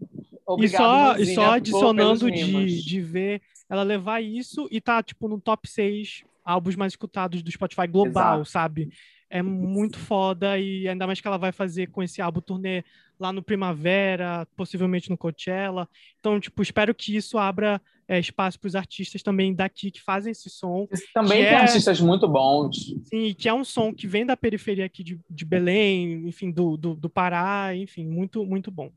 E
Obrigado,
só, e só
por-
adicionando
pelos mimos.
de, de ver ela levar isso e tá, tipo, no top 6 álbuns mais escutados do Spotify global,
Exato.
sabe? É muito foda e ainda mais que ela vai fazer com esse álbum turnê lá no Primavera, possivelmente no Coachella. Então, tipo, espero que isso abra é, espaço para os artistas também daqui que fazem esse som.
Também
que
tem
é-
artistas muito bons.
Sim, que é um som que vem da periferia aqui de, de Belém, enfim, do, do, do Pará, enfim, muito, muito bom.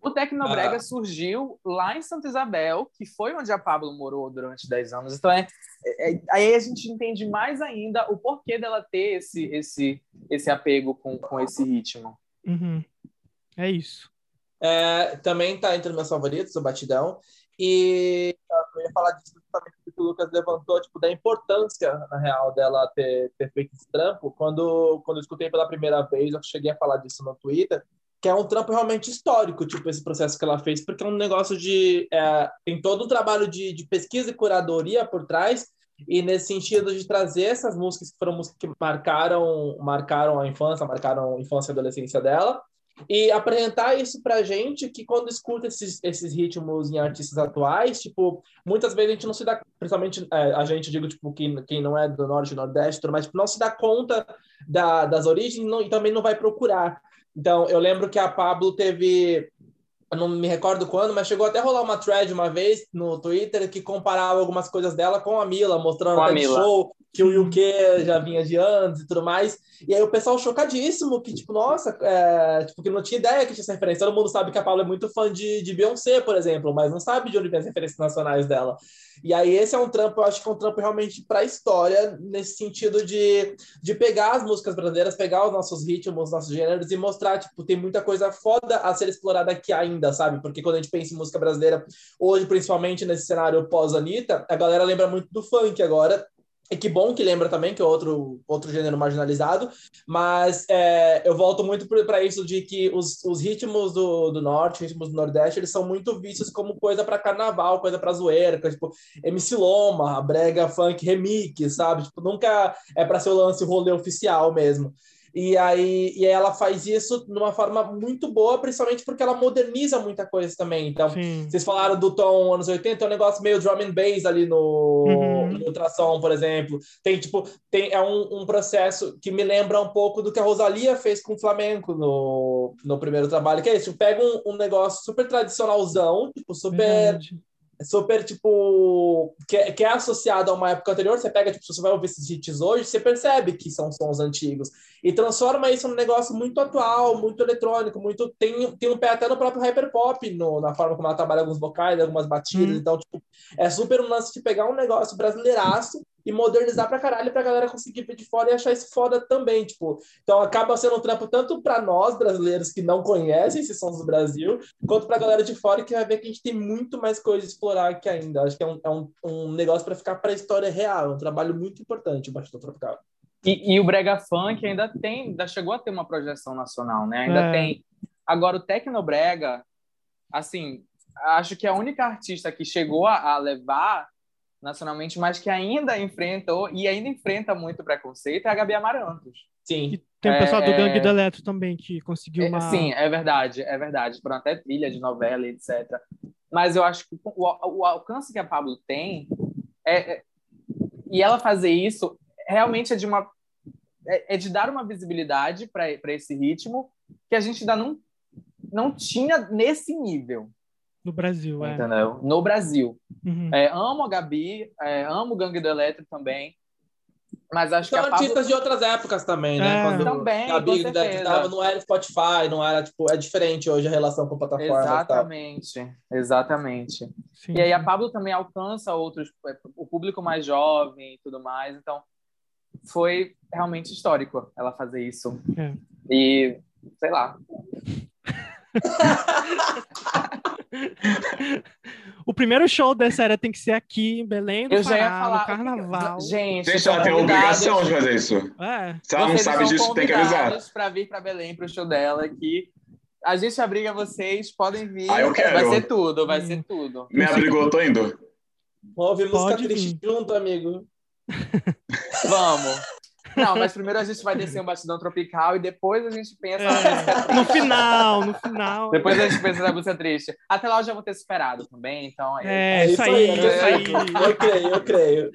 O Tecnobrega
Ah.
surgiu lá em Santa Isabel, que foi onde a Pablo morou durante 10 anos. Então, é, é- aí a gente entende mais ainda o porquê dela ter esse, esse, esse apego com, com esse ritmo.
Uhum. É isso.
É, também tá entre os meus favoritos, o Batidão. E eu ia falar disso justamente porque o Lucas levantou, tipo, da importância, na real, dela ter, ter feito esse trampo. Quando, quando eu escutei pela primeira vez, eu cheguei a falar disso no Twitter, que é um trampo realmente histórico, tipo, esse processo que ela fez, porque é um negócio de... é, tem todo um trabalho de, de pesquisa e curadoria por trás, e nesse sentido de trazer essas músicas que foram músicas que marcaram, marcaram a infância, marcaram a infância e adolescência dela, e apresentar isso pra gente que quando escuta esses, esses ritmos em artistas atuais, tipo, muitas vezes a gente não se dá, principalmente é, a gente, digo, tipo, quem, quem não é do Norte, Nordeste, mas tipo, não se dá conta da, das origens não, e também não vai procurar. Então, eu lembro que a Pablo teve eu não me recordo quando, mas chegou até a rolar uma thread uma vez no Twitter que comparava algumas coisas dela com a Mila, mostrando
Mila.
show que o UK já vinha de antes e tudo mais. E aí o pessoal chocadíssimo, que tipo, nossa, é, tipo, que não tinha ideia que tinha essa referência. Todo mundo sabe que a Paula é muito fã de, de Beyoncé, por exemplo, mas não sabe de onde vem as referências nacionais dela. E aí esse é um trampo, eu acho que é um trampo realmente para a história, nesse sentido de, de pegar as músicas brasileiras, pegar os nossos ritmos, nossos gêneros e mostrar, tipo, tem muita coisa foda a ser explorada aqui ainda, sabe? Porque quando a gente pensa em música brasileira, hoje, principalmente nesse cenário pós-Anitta, a galera lembra muito do funk agora, e que bom que lembra também, que é outro, outro gênero marginalizado, mas é, eu volto muito para isso de que os, os ritmos do, do norte, ritmos do nordeste, eles são muito vistos como coisa para carnaval, coisa para zoeira, coisa, tipo MC Loma, brega funk remix, sabe? Tipo, nunca é para ser o lance rolê oficial mesmo. E aí, e ela faz isso de uma forma muito boa, principalmente porque ela moderniza muita coisa também. Então,
Sim.
vocês falaram do tom anos 80, é um negócio meio drum and bass ali no,
Uhum.
no ultrassom, por exemplo. Tem, tipo, tem, é um, um processo que me lembra um pouco do que a Rosalia fez com o flamenco no, no primeiro trabalho, que é isso, pega um, um negócio super tradicionalzão, tipo, super
Verdade.
Super, tipo, que, é- que é associado a uma época anterior, você pega, tipo, se você vai ouvir esses hits hoje, você percebe que são sons antigos, e transforma isso num negócio muito atual, muito eletrônico, muito, tem, tem um pé até no próprio hyper pop, no, na forma como ela trabalha alguns vocais, algumas batidas,
Hum.
então, tipo, é super um lance de pegar um negócio brasileiraço e modernizar pra caralho pra galera conseguir ver de fora e achar isso foda também, tipo, então acaba sendo um trampo tanto pra nós, brasileiros, que não conhecem esses sons do Brasil, quanto pra galera de fora que vai ver que a gente tem muito mais coisa a explorar aqui ainda. Acho que é um, é um, um negócio para ficar para a história real, é um trabalho muito importante o Bastidor Tropical.
E, e o brega funk ainda tem, ainda chegou a ter uma projeção nacional, né? Ainda
É.
tem. Agora o tecnobrega, assim, acho que a única artista que chegou a, a levar nacionalmente, mas que ainda enfrentou e ainda enfrenta muito preconceito é a Gabi Amarantos.
Sim.
E tem o pessoal do
É.
Gangue do Eletro também, que conseguiu
É,
uma.
Sim, é verdade, é verdade. Foram até trilha de novela, etc. Mas eu acho que o, o alcance que a Pablo tem é, é- e ela fazer isso realmente é de uma é, é de dar uma visibilidade para esse ritmo que a gente ainda não não tinha nesse nível,
no Brasil, é.
entendeu? No Brasil.
Uhum.
É, amo a Gabi, é, amo o Gangue do Eletro também, mas acho
São
que Pablo
artistas de outras épocas também, né?
É.
Quando
Também, certeza.
tava, não era Spotify, não era, tipo, é diferente hoje a relação com a plataforma e tal.
Exatamente, exatamente.
Sim,
E aí a. Pablo também alcança outros, o público mais jovem e tudo mais. Então, foi realmente histórico ela fazer isso.
É.
E, sei lá.
O primeiro show dessa era tem que ser aqui em Belém do
Eu já ia
Pará,
falar.
no carnaval.
Gente,
Gente, ela tem obrigação de fazer isso.
É.
Se ela não sabe disso, tem que avisar.
convidados para vir para Belém para o show dela aqui. A gente abriga vocês, podem vir.
Ah, eu quero.
Vai ser tudo, vai
Hum.
ser tudo.
Me abrigou, eu tô indo.
Vamos ouvir música triste junto, amigo.
Vamos. Não, mas primeiro a gente vai descer um bastidão tropical e depois a gente pensa
É. No final, no final.
Depois a gente pensa na música triste. Até lá eu já vou ter superado também, então é.
É, isso aí,
é
isso aí.
Eu creio, eu creio.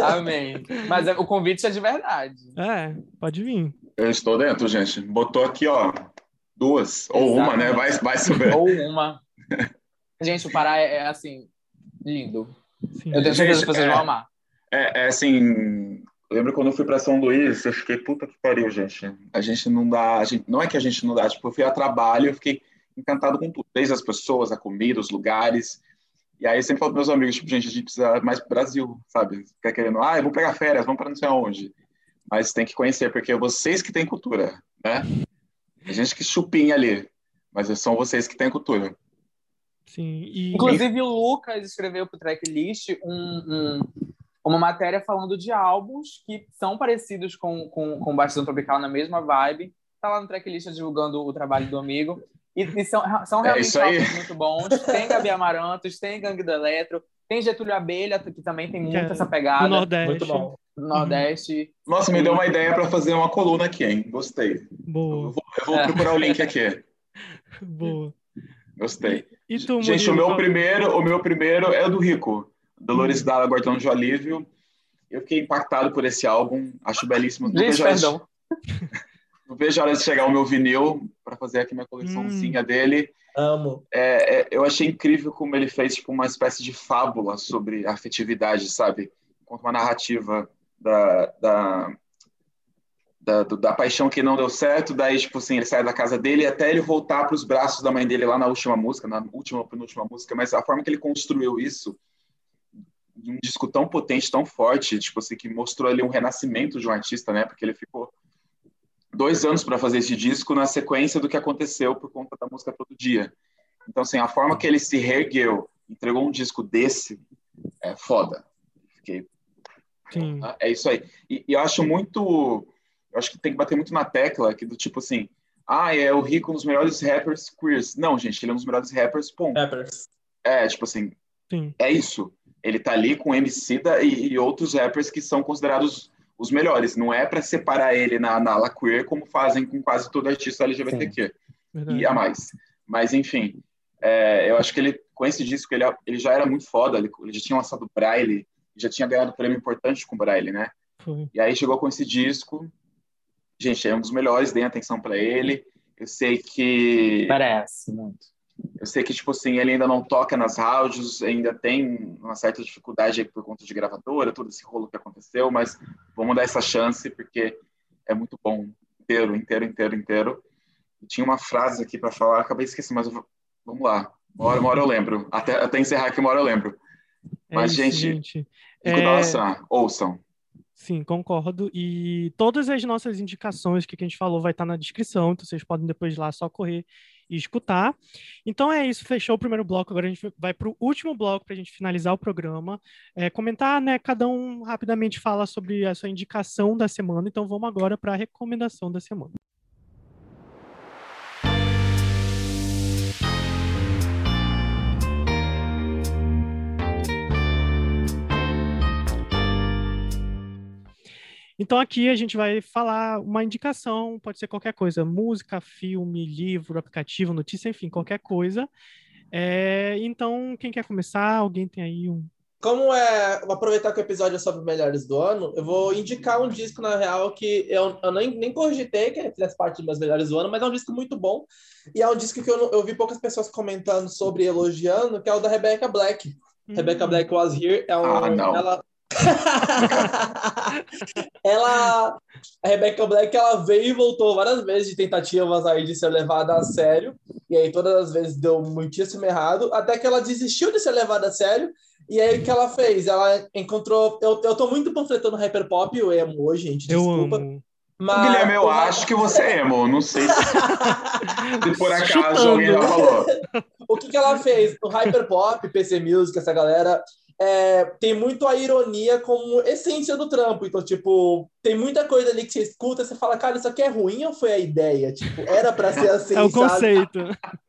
Amém. Mas é- o convite é de verdade.
É, pode vir.
Eu estou dentro, gente. Botou aqui, ó, duas. Ou uma, né? Vai, vai saber.
Ou uma. Gente, o Pará é, é, assim, lindo.
Sim.
Eu tenho certeza que vocês
é-
vão amar.
É, é assim. Eu Lembro quando eu fui para São Luís, eu fiquei, puta que pariu, gente. A gente não dá. A gente, não é que a gente não dá, tipo, eu fui a trabalho, eu fiquei encantado com tudo. Desde as pessoas, a comida, os lugares. E aí eu sempre falo para meus amigos, tipo, gente, a gente precisa mais pro Brasil, sabe? Fica querendo, ah, eu vou pegar férias, vamos para não sei aonde. Mas tem que conhecer, porque é vocês que têm cultura, né? A gente que chupinha ali, mas são vocês que têm cultura.
Sim. E,
Inclusive, o Lucas escreveu pro tracklist um, um- uma matéria falando de álbuns que são parecidos com, com, com Bastidão Tropical na mesma vibe. Tá lá no tracklist divulgando o trabalho do amigo. E, e são, são
É
realmente
aí.
álbuns muito bons. Tem Gabi Amarantos, tem Gangue do Eletro, Tem Getúlio Abelha, que também tem muito
é
essa pegada.
Do Nordeste.
Muito bom.
do Nordeste.
Nossa, me deu uma ideia para fazer uma coluna aqui, hein? Gostei. Eu
Boa,
vou, eu vou
É.
procurar o link aqui.
boa.
Gostei.
E tu,
Gente, o
Murilo,
meu
qual-
primeiro, o meu primeiro é o do Rico. Dolores
Hum.
Dalla, Guardião de Olívio. Eu fiquei impactado por esse álbum, acho belíssimo. Não
Gente,
vejo, a hora de- não vejo a hora de chegar o meu vinil para fazer aqui minha coleçãozinha dele.
Amo.
É, é, eu achei incrível como ele fez tipo, uma espécie de fábula sobre a afetividade, sabe? Conta uma narrativa da, da, da, do- da paixão que não deu certo, daí, tipo assim, ele sai da casa dele até ele voltar para os braços da mãe dele lá na última música, na última ou penúltima música, mas a forma que ele construiu isso, um disco tão potente, tão forte, tipo assim, que mostrou ali um renascimento de um artista, né? Porque ele ficou dois anos para fazer esse disco na sequência do que aconteceu por conta da música todo dia. Então, assim, a forma que ele se reergueu, entregou um disco desse, é foda. Fiquei
Sim.
Tá? É isso aí. E, e eu acho muito. Eu acho que tem que bater muito na tecla que do tipo assim. Ah, é o Rico um dos melhores rappers queers. Não, gente, ele é um dos melhores rappers, ponto.
Rappers.
É, tipo assim,
Sim.
é isso. Ele tá ali com Emicida e, e outros rappers que são considerados os melhores. Não é para separar ele na, na ala queer como fazem com quase todo artista LGBTQ e a mais. Mas, enfim, é, eu acho que ele, com esse disco, ele, ele já era muito foda. Ele, ele já tinha lançado Braille, já tinha ganhado prêmio importante com Braille, né?
Foi.
E aí chegou com esse disco. Gente, é um dos melhores, deem atenção para ele. Eu sei que
Parece muito.
Eu sei que tipo assim, ele ainda não toca nas rádios, ainda tem uma certa dificuldade por conta de gravadora, todo esse rolo que aconteceu, mas vamos dar essa chance porque é muito bom, inteiro, inteiro, inteiro, inteiro. E tinha uma frase aqui para falar, acabei esquecendo, mas eu vou- vamos lá. Uma hora, uma hora eu lembro. Até, até encerrar aqui, uma hora eu lembro.
É
Mas,
isso,
gente,
gente. É,
Laçã, ouçam.
Sim, concordo. E todas as nossas indicações que a gente falou vai estar na descrição, então vocês podem depois lá só correr e escutar. Então é isso, fechou o primeiro bloco. Agora a gente vai para o último bloco para a gente finalizar o programa. É, comentar, né? Cada um rapidamente fala sobre a sua indicação da semana. Então vamos agora para a recomendação da semana. Então aqui a gente vai falar uma indicação, pode ser qualquer coisa, música, filme, livro, aplicativo, notícia, enfim, qualquer coisa. É, então, quem quer começar? Alguém tem aí um.
Como é. Vou aproveitar que o episódio é sobre melhores do ano, eu vou indicar um disco, na real, que eu, eu nem, nem cogitei que ele fizesse parte dos meus melhores do ano, mas é um disco muito bom. E é um disco que eu, eu vi poucas pessoas comentando sobre, elogiando, que é o da Rebecca Black. Rebecca
Hum,
Black Was Here é um.
Ah, não.
Ela... ela. A Rebecca Black ela veio e voltou várias vezes de tentativas aí de ser levada a sério. E aí todas as vezes deu muitíssimo errado. Até que ela desistiu de ser levada a sério. E aí o que ela fez? Ela encontrou. Eu, eu tô muito panfletando hyperpop, eu amo hoje, gente.
Eu
Desculpa.
amo.
Mas,
Guilherme, eu
o-
acho que você é emo. Não sei se, se por acaso
Chutando.
alguém já falou.
O que, que ela fez? O Hyperpop, PC Music, essa galera, é, tem muito a ironia como essência do trampo. Então, tipo, tem muita coisa ali que você escuta e você fala, cara, isso aqui é ruim ou foi a ideia? Tipo, era pra ser assim,
É o
sabe?
conceito.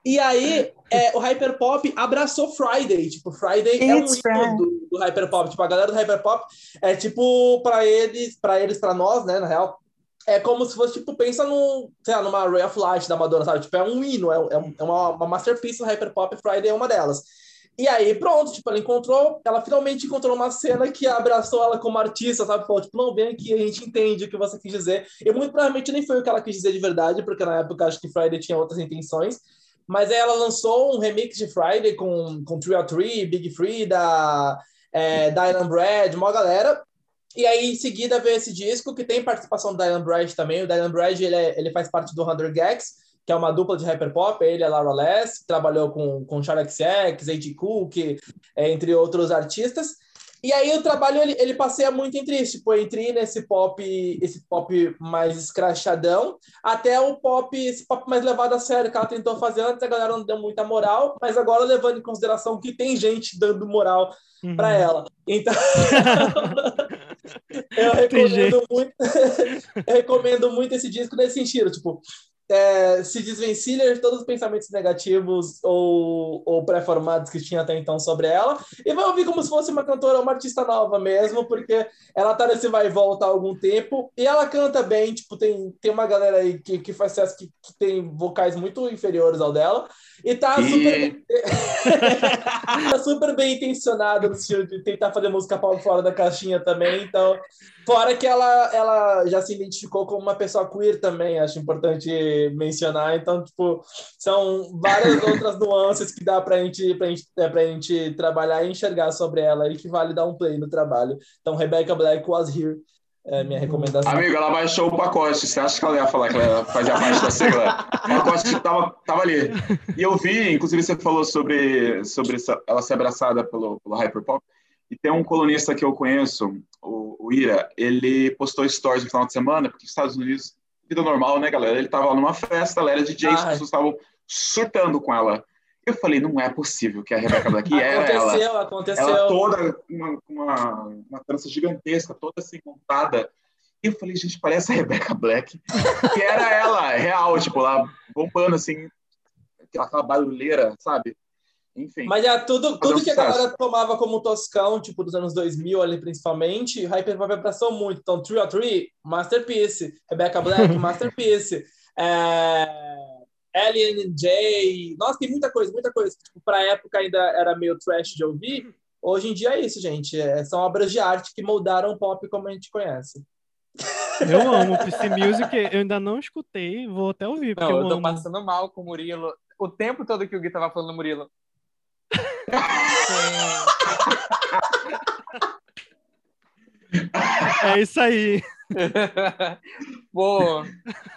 E aí, é, o Hyperpop abraçou Friday. Tipo, Friday é um
It's
hino
Friday.
do, do Hyperpop. Tipo, a galera do Hyperpop é tipo, pra eles, pra eles, pra nós, né, na real, é como se fosse, tipo, pensa num, sei lá, numa Ray of Light da Madonna, sabe? Tipo, é um hino, é, é é uma, uma masterpiece do Hyperpop, Friday é uma delas. E aí, pronto, tipo, ela encontrou, ela finalmente encontrou uma cena que abraçou ela como artista, sabe? Falou, tipo, não, vem aqui, a gente entende o que você quis dizer. E muito provavelmente nem foi o que ela quis dizer de verdade, porque na época acho que Friday tinha outras intenções. Mas aí ela lançou um remix de Friday com, com Three or Three, Big Free, da é, Dylan Brad, uma galera. E aí, em seguida, veio esse disco que tem participação do Dylan Brad também. O Dylan Brad, ele, é- ele faz parte do 100 Gags, que é uma dupla de hyperpop. Ele e a Laura Less, trabalhou com, com Charlie XX, A.G. Cook, é, entre outros artistas. E aí o trabalho, ele, ele passeia muito entre isso, tipo, entre nesse pop, esse pop mais escrachadão, até o pop, esse pop mais levado a sério, que ela tentou fazer antes, a galera não deu muita moral, mas agora levando em consideração que tem gente dando moral
Uhum.
para ela. Então, eu recomendo muito, eu recomendo muito esse disco nesse sentido, tipo, é, se desvencilha de todos os pensamentos negativos ou, ou pré-formados que tinha até então sobre ela e vai ouvir como se fosse uma cantora, uma artista nova mesmo, porque ela tá nesse vai e volta há algum tempo e ela canta bem, tipo, tem, tem uma galera aí que, que faz sucesso que, que tem vocais muito inferiores ao dela e tá e... super tá super bem intencionada no sentido de tentar fazer música fora da caixinha também, então Fora que ela, ela já se identificou como uma pessoa queer também, acho importante mencionar. Então, tipo, são várias outras nuances que dá pra gente, pra gente, é, pra gente trabalhar e enxergar sobre ela e que vale dar um play no trabalho. Então, Rebecca Black was here. É minha recomendação.
Amigo, ela baixou o pacote. Você acha que ela ia falar que ela fazia parte da sigla? O pacote tava, tava ali. E eu vi, inclusive, você falou sobre, sobre ela ser abraçada pelo, pelo Hyperpop. E tem um colunista que eu conheço, o, o Ira, ele postou stories no final de semana, porque nos Estados Unidos, vida normal, né, galera? Ele estava numa festa, ela era DJ, as pessoas estavam surtando com ela. Eu falei, não é possível que a Rebecca Black era ela.
Aconteceu, aconteceu.
Ela toda, uma, uma, uma trança gigantesca, toda assim, montada. E eu falei, gente, parece a Rebecca Black. que era ela, real, tipo, lá bombando, assim, aquela barulheira, sabe? Enfim.
Mas é tudo, tudo um que a galera tomava como toscão, tipo, dos anos 2000 ali principalmente, Hyperpop abraçou muito. Então, Three or Three, Masterpiece. Rebecca Black, Masterpiece. É... Alien J. Nossa, tem muita coisa, muita coisa. Tipo, pra época ainda era meio trash de ouvir. Hoje em dia é isso, gente. É, são obras de arte que moldaram o pop como a gente conhece.
Eu amo PC Music, eu ainda não escutei, vou até ouvir.
Não, eu,
eu
tô
amo.
passando mal com o Murilo. O tempo todo que o Gui tava falando Murilo.
É isso aí.
Pô.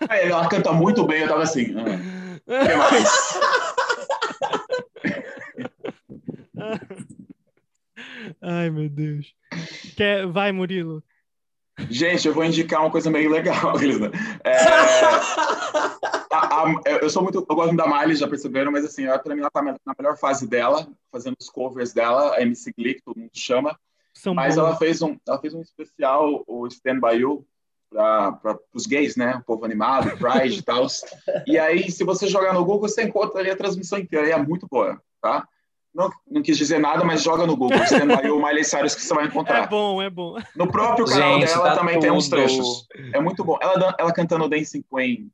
Ela canta muito bem, eu tava assim. Ah, que mais?
Ai, meu Deus. Quer... Vai, Murilo.
Gente, eu vou indicar uma coisa meio legal, Elisa. É, a, a, eu sou muito, eu gosto da Miley, já perceberam, mas assim, ela, pra mim ela tá na melhor fase dela, fazendo os covers dela, a MC Glee, que todo mundo chama. São mas ela fez um, ela fez um especial, o Stand By You, para os gays, né? O povo animado, Pride e tal. E aí, se você jogar no Google, você encontra ali a transmissão inteira, e é muito boa, tá? Não, não quis dizer nada, mas joga no Google, Stand By You, Miley Cyrus, que você vai encontrar.
É bom, é bom.
No próprio canal Gente, dela tá também tudo. tem uns trechos. É muito bom. Ela, ela cantando Dancing Queen,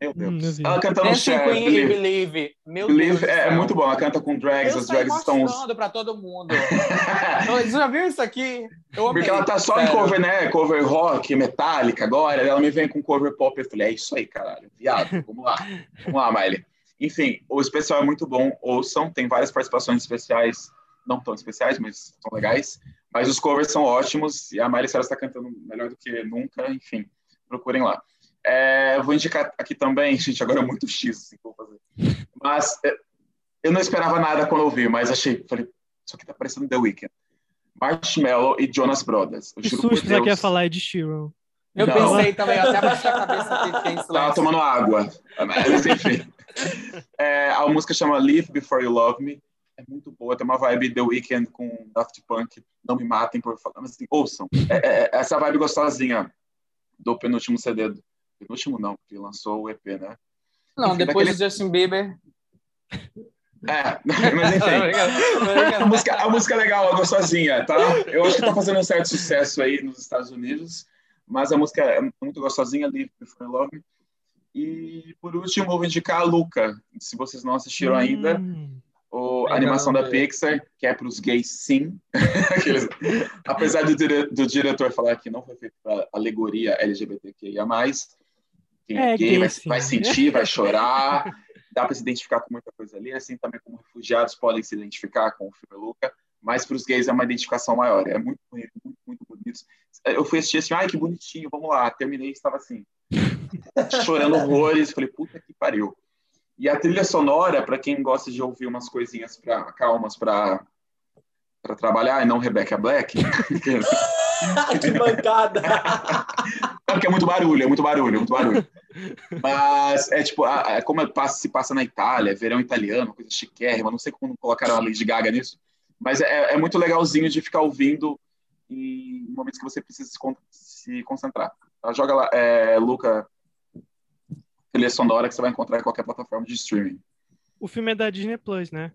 meu Deus. Hum, ela cantando
Dancing
Cher,
Queen
Believe.
Believe. Meu
Believe
Deus
é, é, muito bom. Ela canta com drags,
eu
as drags estão.
Eu pra todo mundo. Você já viu isso aqui?
Eu amei, Porque ela tá só sério. em cover, né? Cover rock, metálica agora. Ela me vem com cover pop. Eu falei, é isso aí, caralho. Viado, vamos lá. vamos lá, Miley. Enfim, o especial é muito bom. Ouçam, tem várias participações especiais. Não tão especiais, mas são legais. Mas os covers são ótimos. E a Miley Cyrus está cantando melhor do que nunca. Enfim, procurem lá. É, vou indicar aqui também, gente, agora é muito X assim, que eu vou fazer. Mas é, eu não esperava nada quando eu vi, mas achei, falei, isso aqui tá parecendo The Weeknd. Marshmallow e Jonas Brothers. Eu
que juro susto por que falar de Sheeran.
Eu não. pensei também, até abaixei a cabeça que tem
Tava tomando água. Mas, enfim. É, a música chama Live Before You Love Me. É muito boa, tem uma vibe The Weeknd com Daft Punk. Não me matem por falar, mas assim, ouçam. É, é, é essa vibe gostosinha do penúltimo CD Penúltimo não, porque lançou o EP, né?
Não, enfim, depois daquele... de Justin Bieber.
É, mas enfim. a, música, a música é legal, ela gostosinha, tá? Eu acho que tá fazendo um certo sucesso aí nos Estados Unidos, mas a música é muito gostosinha, Live Before Love. E por último, vou indicar a Luca, se vocês não assistiram hum. ainda. O, a animação da Pixar, que é para os gays, sim. Aqueles, apesar do, do diretor falar que não foi feito para alegoria LGBTQIA, quem é, é gay vai, vai, sentir, vai chorar, dá para se identificar com muita coisa ali, assim também como refugiados podem se identificar com o filme Luca, mas para os gays é uma identificação maior, é muito bonito, muito, muito bonito. Eu fui assistir assim, ai que bonitinho, vamos lá, terminei e estava assim, chorando horrores, falei, puta que pariu. E a trilha sonora, para quem gosta de ouvir umas coisinhas pra, calmas para para trabalhar e não Rebecca Black.
que bancada!
Porque é muito barulho, é muito barulho, é muito barulho. Mas é tipo, é como passa, se passa na Itália, verão italiano, coisa chiquérrima, não sei como colocaram a Lady Gaga nisso, mas é, é muito legalzinho de ficar ouvindo em momentos que você precisa se, se concentrar. Tá? Joga lá, é, Luca, trilha sonora que você vai encontrar em qualquer plataforma de streaming.
O filme é da Disney Plus, né?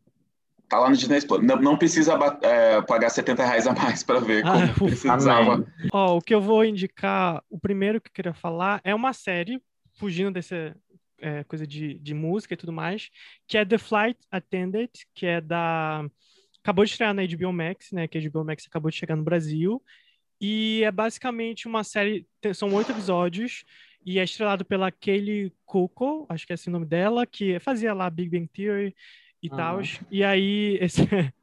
Tá lá no Disney Plus. Não, não precisa é, pagar 70 reais a mais para ver como
Ah,
precisava.
Ó, o que eu vou indicar, o primeiro que eu queria falar é uma série, fugindo dessa é, coisa de, de música e tudo mais, que é The Flight Attendant, que é da... Acabou de estrear na HBO Max, né? Que a HBO Max acabou de chegar no Brasil. E é basicamente uma série, são oito episódios, e é estrelado pela Kaylee Cuoco, acho que é esse o nome dela, que fazia lá Big Bang Theory e
Aham.
tal. E aí, esse,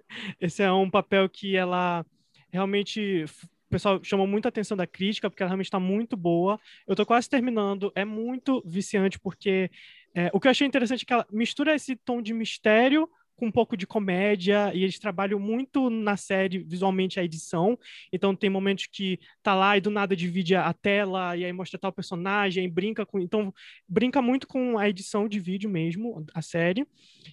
esse é um papel que ela realmente. Pessoal chamou muita atenção da crítica, porque ela realmente está muito boa. Eu tô quase terminando, é muito viciante, porque é, o que eu achei interessante é que ela mistura esse tom de mistério com um pouco de comédia, e eles trabalham muito na série visualmente a edição. Então tem momentos que tá lá e do nada divide a tela e aí mostra tal personagem, brinca com, então brinca muito com a edição de vídeo mesmo, a série.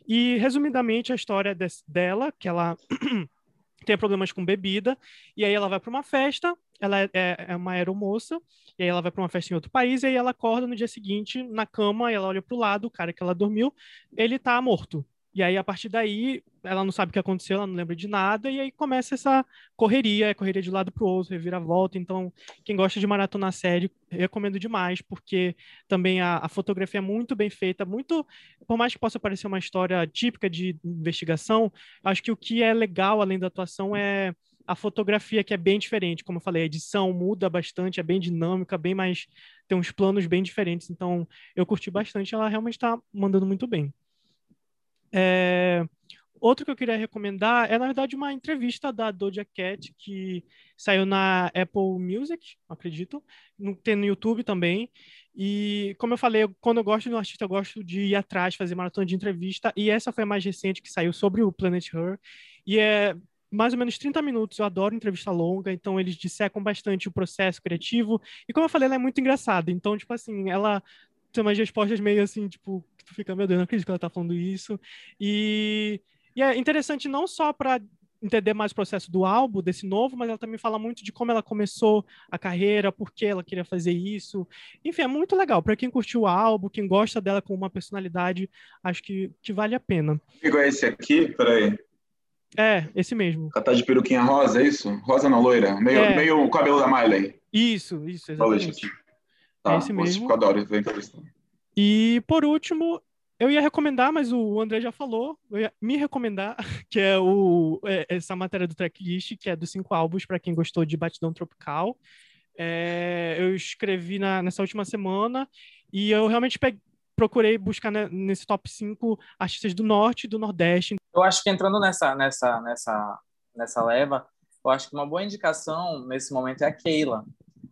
E resumidamente a história des- dela, que ela tem problemas com bebida e aí ela vai para uma festa, ela é, é- é uma aeromoça, e aí ela vai para uma festa em outro país e aí ela acorda no dia seguinte na cama, ela olha pro lado, o cara que ela dormiu, ele tá morto. E aí, a partir daí, ela não sabe o que aconteceu, ela não lembra de nada, e aí começa essa correria, é correria de lado para o outro, reviravolta. Então, quem gosta de maratonar série, recomendo demais, porque também a, a fotografia é muito bem feita, muito, por mais que possa parecer uma história típica de investigação, acho que o que é legal, além da atuação, é a fotografia, que é bem diferente. Como eu falei, a edição muda bastante, é bem dinâmica, bem mais. tem uns planos bem diferentes. Então, eu curti bastante, ela realmente está mandando muito bem. É, Outro que eu queria recomendar é, na verdade, uma entrevista da Doja Cat, que saiu na Apple Music, acredito, no, tem no YouTube também. E, como eu falei, quando eu gosto de um artista, eu gosto de ir atrás, fazer maratona de entrevista. E essa foi a mais recente que saiu sobre o Planet Her. E é mais ou menos 30 minutos. Eu adoro entrevista longa, então eles dissecam bastante o processo criativo. E, como eu falei, ela é muito engraçada. Então, tipo assim, ela tem umas respostas meio assim, tipo, que tu fica, meu Deus, não acredito que ela tá falando isso. E, e é interessante não só para entender mais o processo do álbum, desse novo, mas ela também fala muito de como ela começou a carreira, por que ela queria fazer isso. Enfim, é muito legal. Para quem curtiu o álbum, quem gosta dela com uma personalidade, acho que, que vale a pena.
Igual esse aqui, peraí.
É, esse mesmo.
Ela tá de peruquinha rosa, é isso? Rosa não, loira. Meio,
É.
meio o cabelo da Miley.
Isso, isso exatamente.
Tá,
É esse mesmo.
Eu adoro ver entrevista.
E por último, eu ia recomendar, mas o André já falou, eu ia me recomendar, que é o, é, essa matéria do tracklist, que é dos cinco álbuns, para quem gostou de Batidão Tropical. É, eu escrevi na- nessa última semana e eu realmente pe- procurei buscar né, nesse top 5 artistas do Norte e do Nordeste.
Eu acho que entrando nessa, nessa, nessa, nessa leva, eu acho que uma boa indicação nesse momento é a Keila.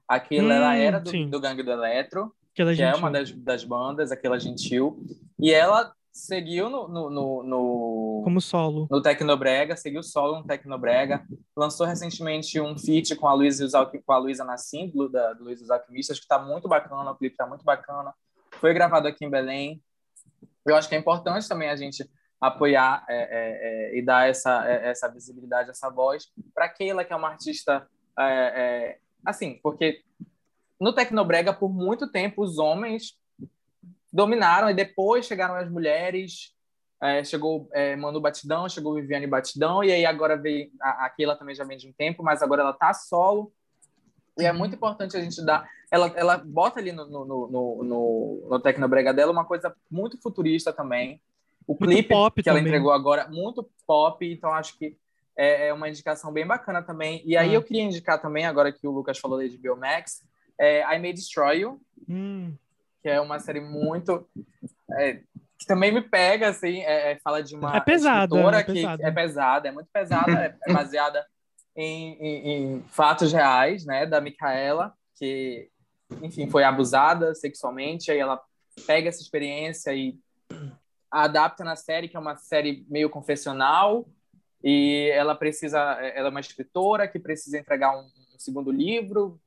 A Keila, ela
Hum,
era do, do Gangue do Eletro,
Que, ela
que é
gente-
uma das, das bandas, aquela gentil, e ela seguiu no, no, no, no,
como solo.
no Tecnobrega, seguiu solo no Tecnobrega, lançou recentemente um feat com a Luísa, com a Luísa Nassim, do, da, do Luiz e os Alquimistas, que está muito bacana, o clipe está muito bacana, foi gravado aqui em Belém. Eu acho que é importante também a gente apoiar é, é, é, e dar essa, é, essa visibilidade, essa voz para Keila, que é uma artista, é, é, assim, porque no Tecnobrega, por muito tempo, os homens dominaram e depois chegaram as mulheres, é, chegou é, Manu Batidão, chegou Viviane Batidão, e aí agora veio, a, a Keila também já vem de um tempo, mas agora ela tá solo, e é muito importante a gente dar, ela, ela bota ali no, no, no, no, no Tecnobrega dela uma coisa muito futurista também, o
Muito
clipe que ela
também.
entregou agora, muito pop, então acho que é, é uma indicação bem bacana também, e aí
Ah.
eu queria indicar também, agora que o Lucas falou de Biomax, é, I May Destroy You,
Hum,
que é uma série muito é, que também me pega assim é, é, fala de uma
É pesada,
escritora
é
que
pesada.
é pesada é muito pesada é, é baseada em, em- em fatos reais né da Micaela que enfim foi abusada sexualmente aí ela pega essa experiência e adapta na série que é uma série meio confessional e ela precisa ela é uma escritora que precisa entregar um, um segundo livro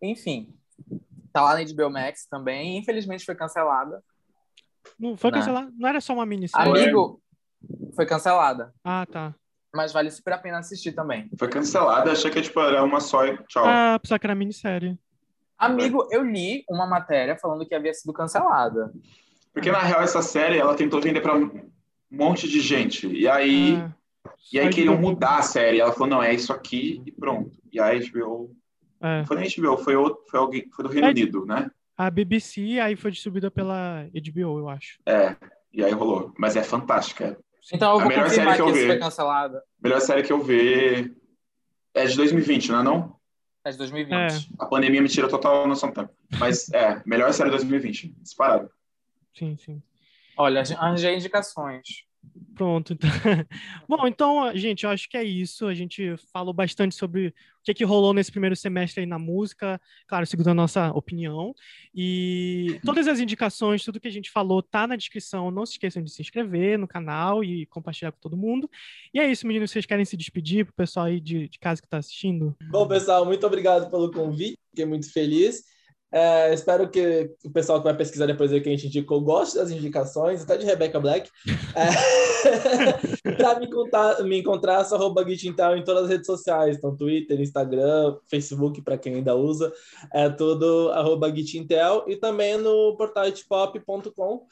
enfim Tá lá na HBO Max também. Infelizmente foi cancelada.
não foi
Não.
cancelado? Não era só uma minissérie?
Amigo, foi cancelada.
Ah, tá.
Mas vale super a pena assistir também.
Foi cancelada, achei que tipo, era uma só e tchau.
Ah, pensava que era minissérie.
Amigo, eu li uma matéria falando que havia sido cancelada.
Porque, na real, essa série, ela tentou vender para um monte de gente. E aí,
Ah,
e aí queriam mudar a série. Ela falou, não, é isso aqui e pronto. E a HBO...
É.
Não foi nem HBO, foi, outro, foi, alguém, foi do Reino
É.
Unido, né?
A BBC aí foi distribuída pela HBO, eu acho.
É, e aí rolou. Mas é fantástica. É
Então eu
A
vou
melhor
confirmar
série que
que,
eu
foi cancelada.
a melhor série que eu vi. É de 2020, não é não?
É de 2020.
É.
A pandemia me tira total noção do tempo. Mas é, melhor série de 2020. Disparado.
Sim, sim.
Olha, arranjei indicações.
Pronto. Então... Bom, então, gente, eu acho que é isso. A gente falou bastante sobre o que, que rolou nesse primeiro semestre aí na música, claro, segundo a nossa opinião. E todas as indicações, tudo que a gente falou, tá na descrição. Não se esqueçam de se inscrever no canal e compartilhar com todo mundo. E é isso, meninos. Vocês querem se despedir pro pessoal aí de, de casa que tá assistindo?
Bom, pessoal, muito obrigado pelo convite, fiquei muito feliz. É, espero que o pessoal que vai pesquisar depois aí que a gente indicou goste das indicações, até de Rebecca Black. É, para me, me encontrar, sou arroba em todas as redes sociais, então Twitter, Instagram, Facebook, para quem ainda usa, é tudo arroba Guitintel e também no portal hitpop.com.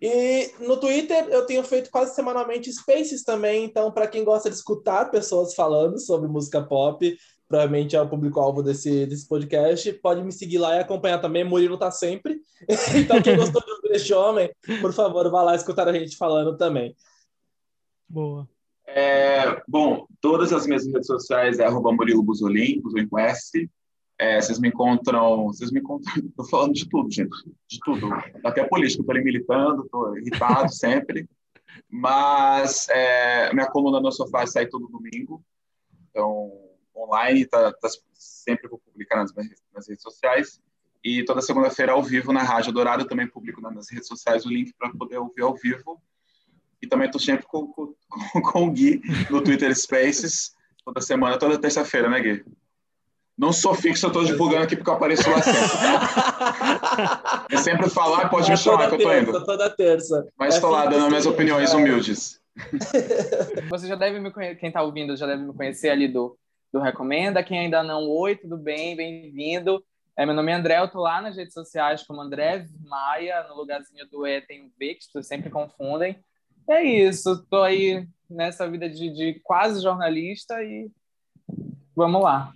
E no Twitter eu tenho feito quase semanalmente spaces também, então para quem gosta de escutar pessoas falando sobre música pop, provavelmente é o público-alvo desse, desse podcast, pode me seguir lá e acompanhar também. Murilo tá sempre. então quem gostou de ouvir este homem, por favor, vá lá escutar a gente falando também.
Boa.
É, bom, todas as minhas redes sociais é arroba Murilo Buzolin, Buzolin com S. É, vocês me encontram, vocês me encontram, tô falando de tudo, gente, de tudo. Até política, tô ali militando, tô irritado sempre. Mas é, minha coluna no sofá sai todo domingo, então online, tá, tá sempre vou publicar nas, minhas- nas redes sociais. E toda segunda-feira ao vivo na Rádio Dourado, também publico nas redes sociais o link para poder ouvir ao vivo. E também estou sempre com, com, com o Gui no Twitter Spaces, toda semana, toda terça-feira, né, Gui? Não sou fixo, eu estou divulgando aqui porque eu apareço lá sempre. tá? Eu sempre falar, pode me
É
chamar que eu tô
terça,
indo.
Toda terça.
Mas
É
estou lá
sempre
dando minhas
assim,
opiniões
é.
humildes.
Você já deve me conhecer, quem está ouvindo já deve me conhecer ali do, do Recomenda. Quem ainda não, oi, tudo bem? Bem-vindo. É, meu nome é André, eu tô lá nas redes sociais como André Maia, no lugarzinho do E tem o V, que pessoas sempre confundem. É isso, tô aí nessa vida de, de quase jornalista e vamos lá.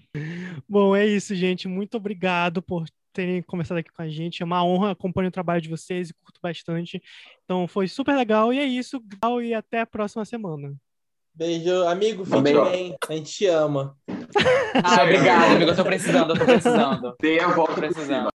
Bom, é isso, gente. Muito obrigado por terem conversado aqui com a gente. É uma honra, acompanho o trabalho de vocês e curto bastante. Então foi super legal. E é isso. E até a próxima semana.
Beijo, amigo, fique
Beijo.
bem. A gente te ama.
Ah, obrigado, amigo, eu tô precisando, eu tô precisando.
Dei a volta
Tô precisando.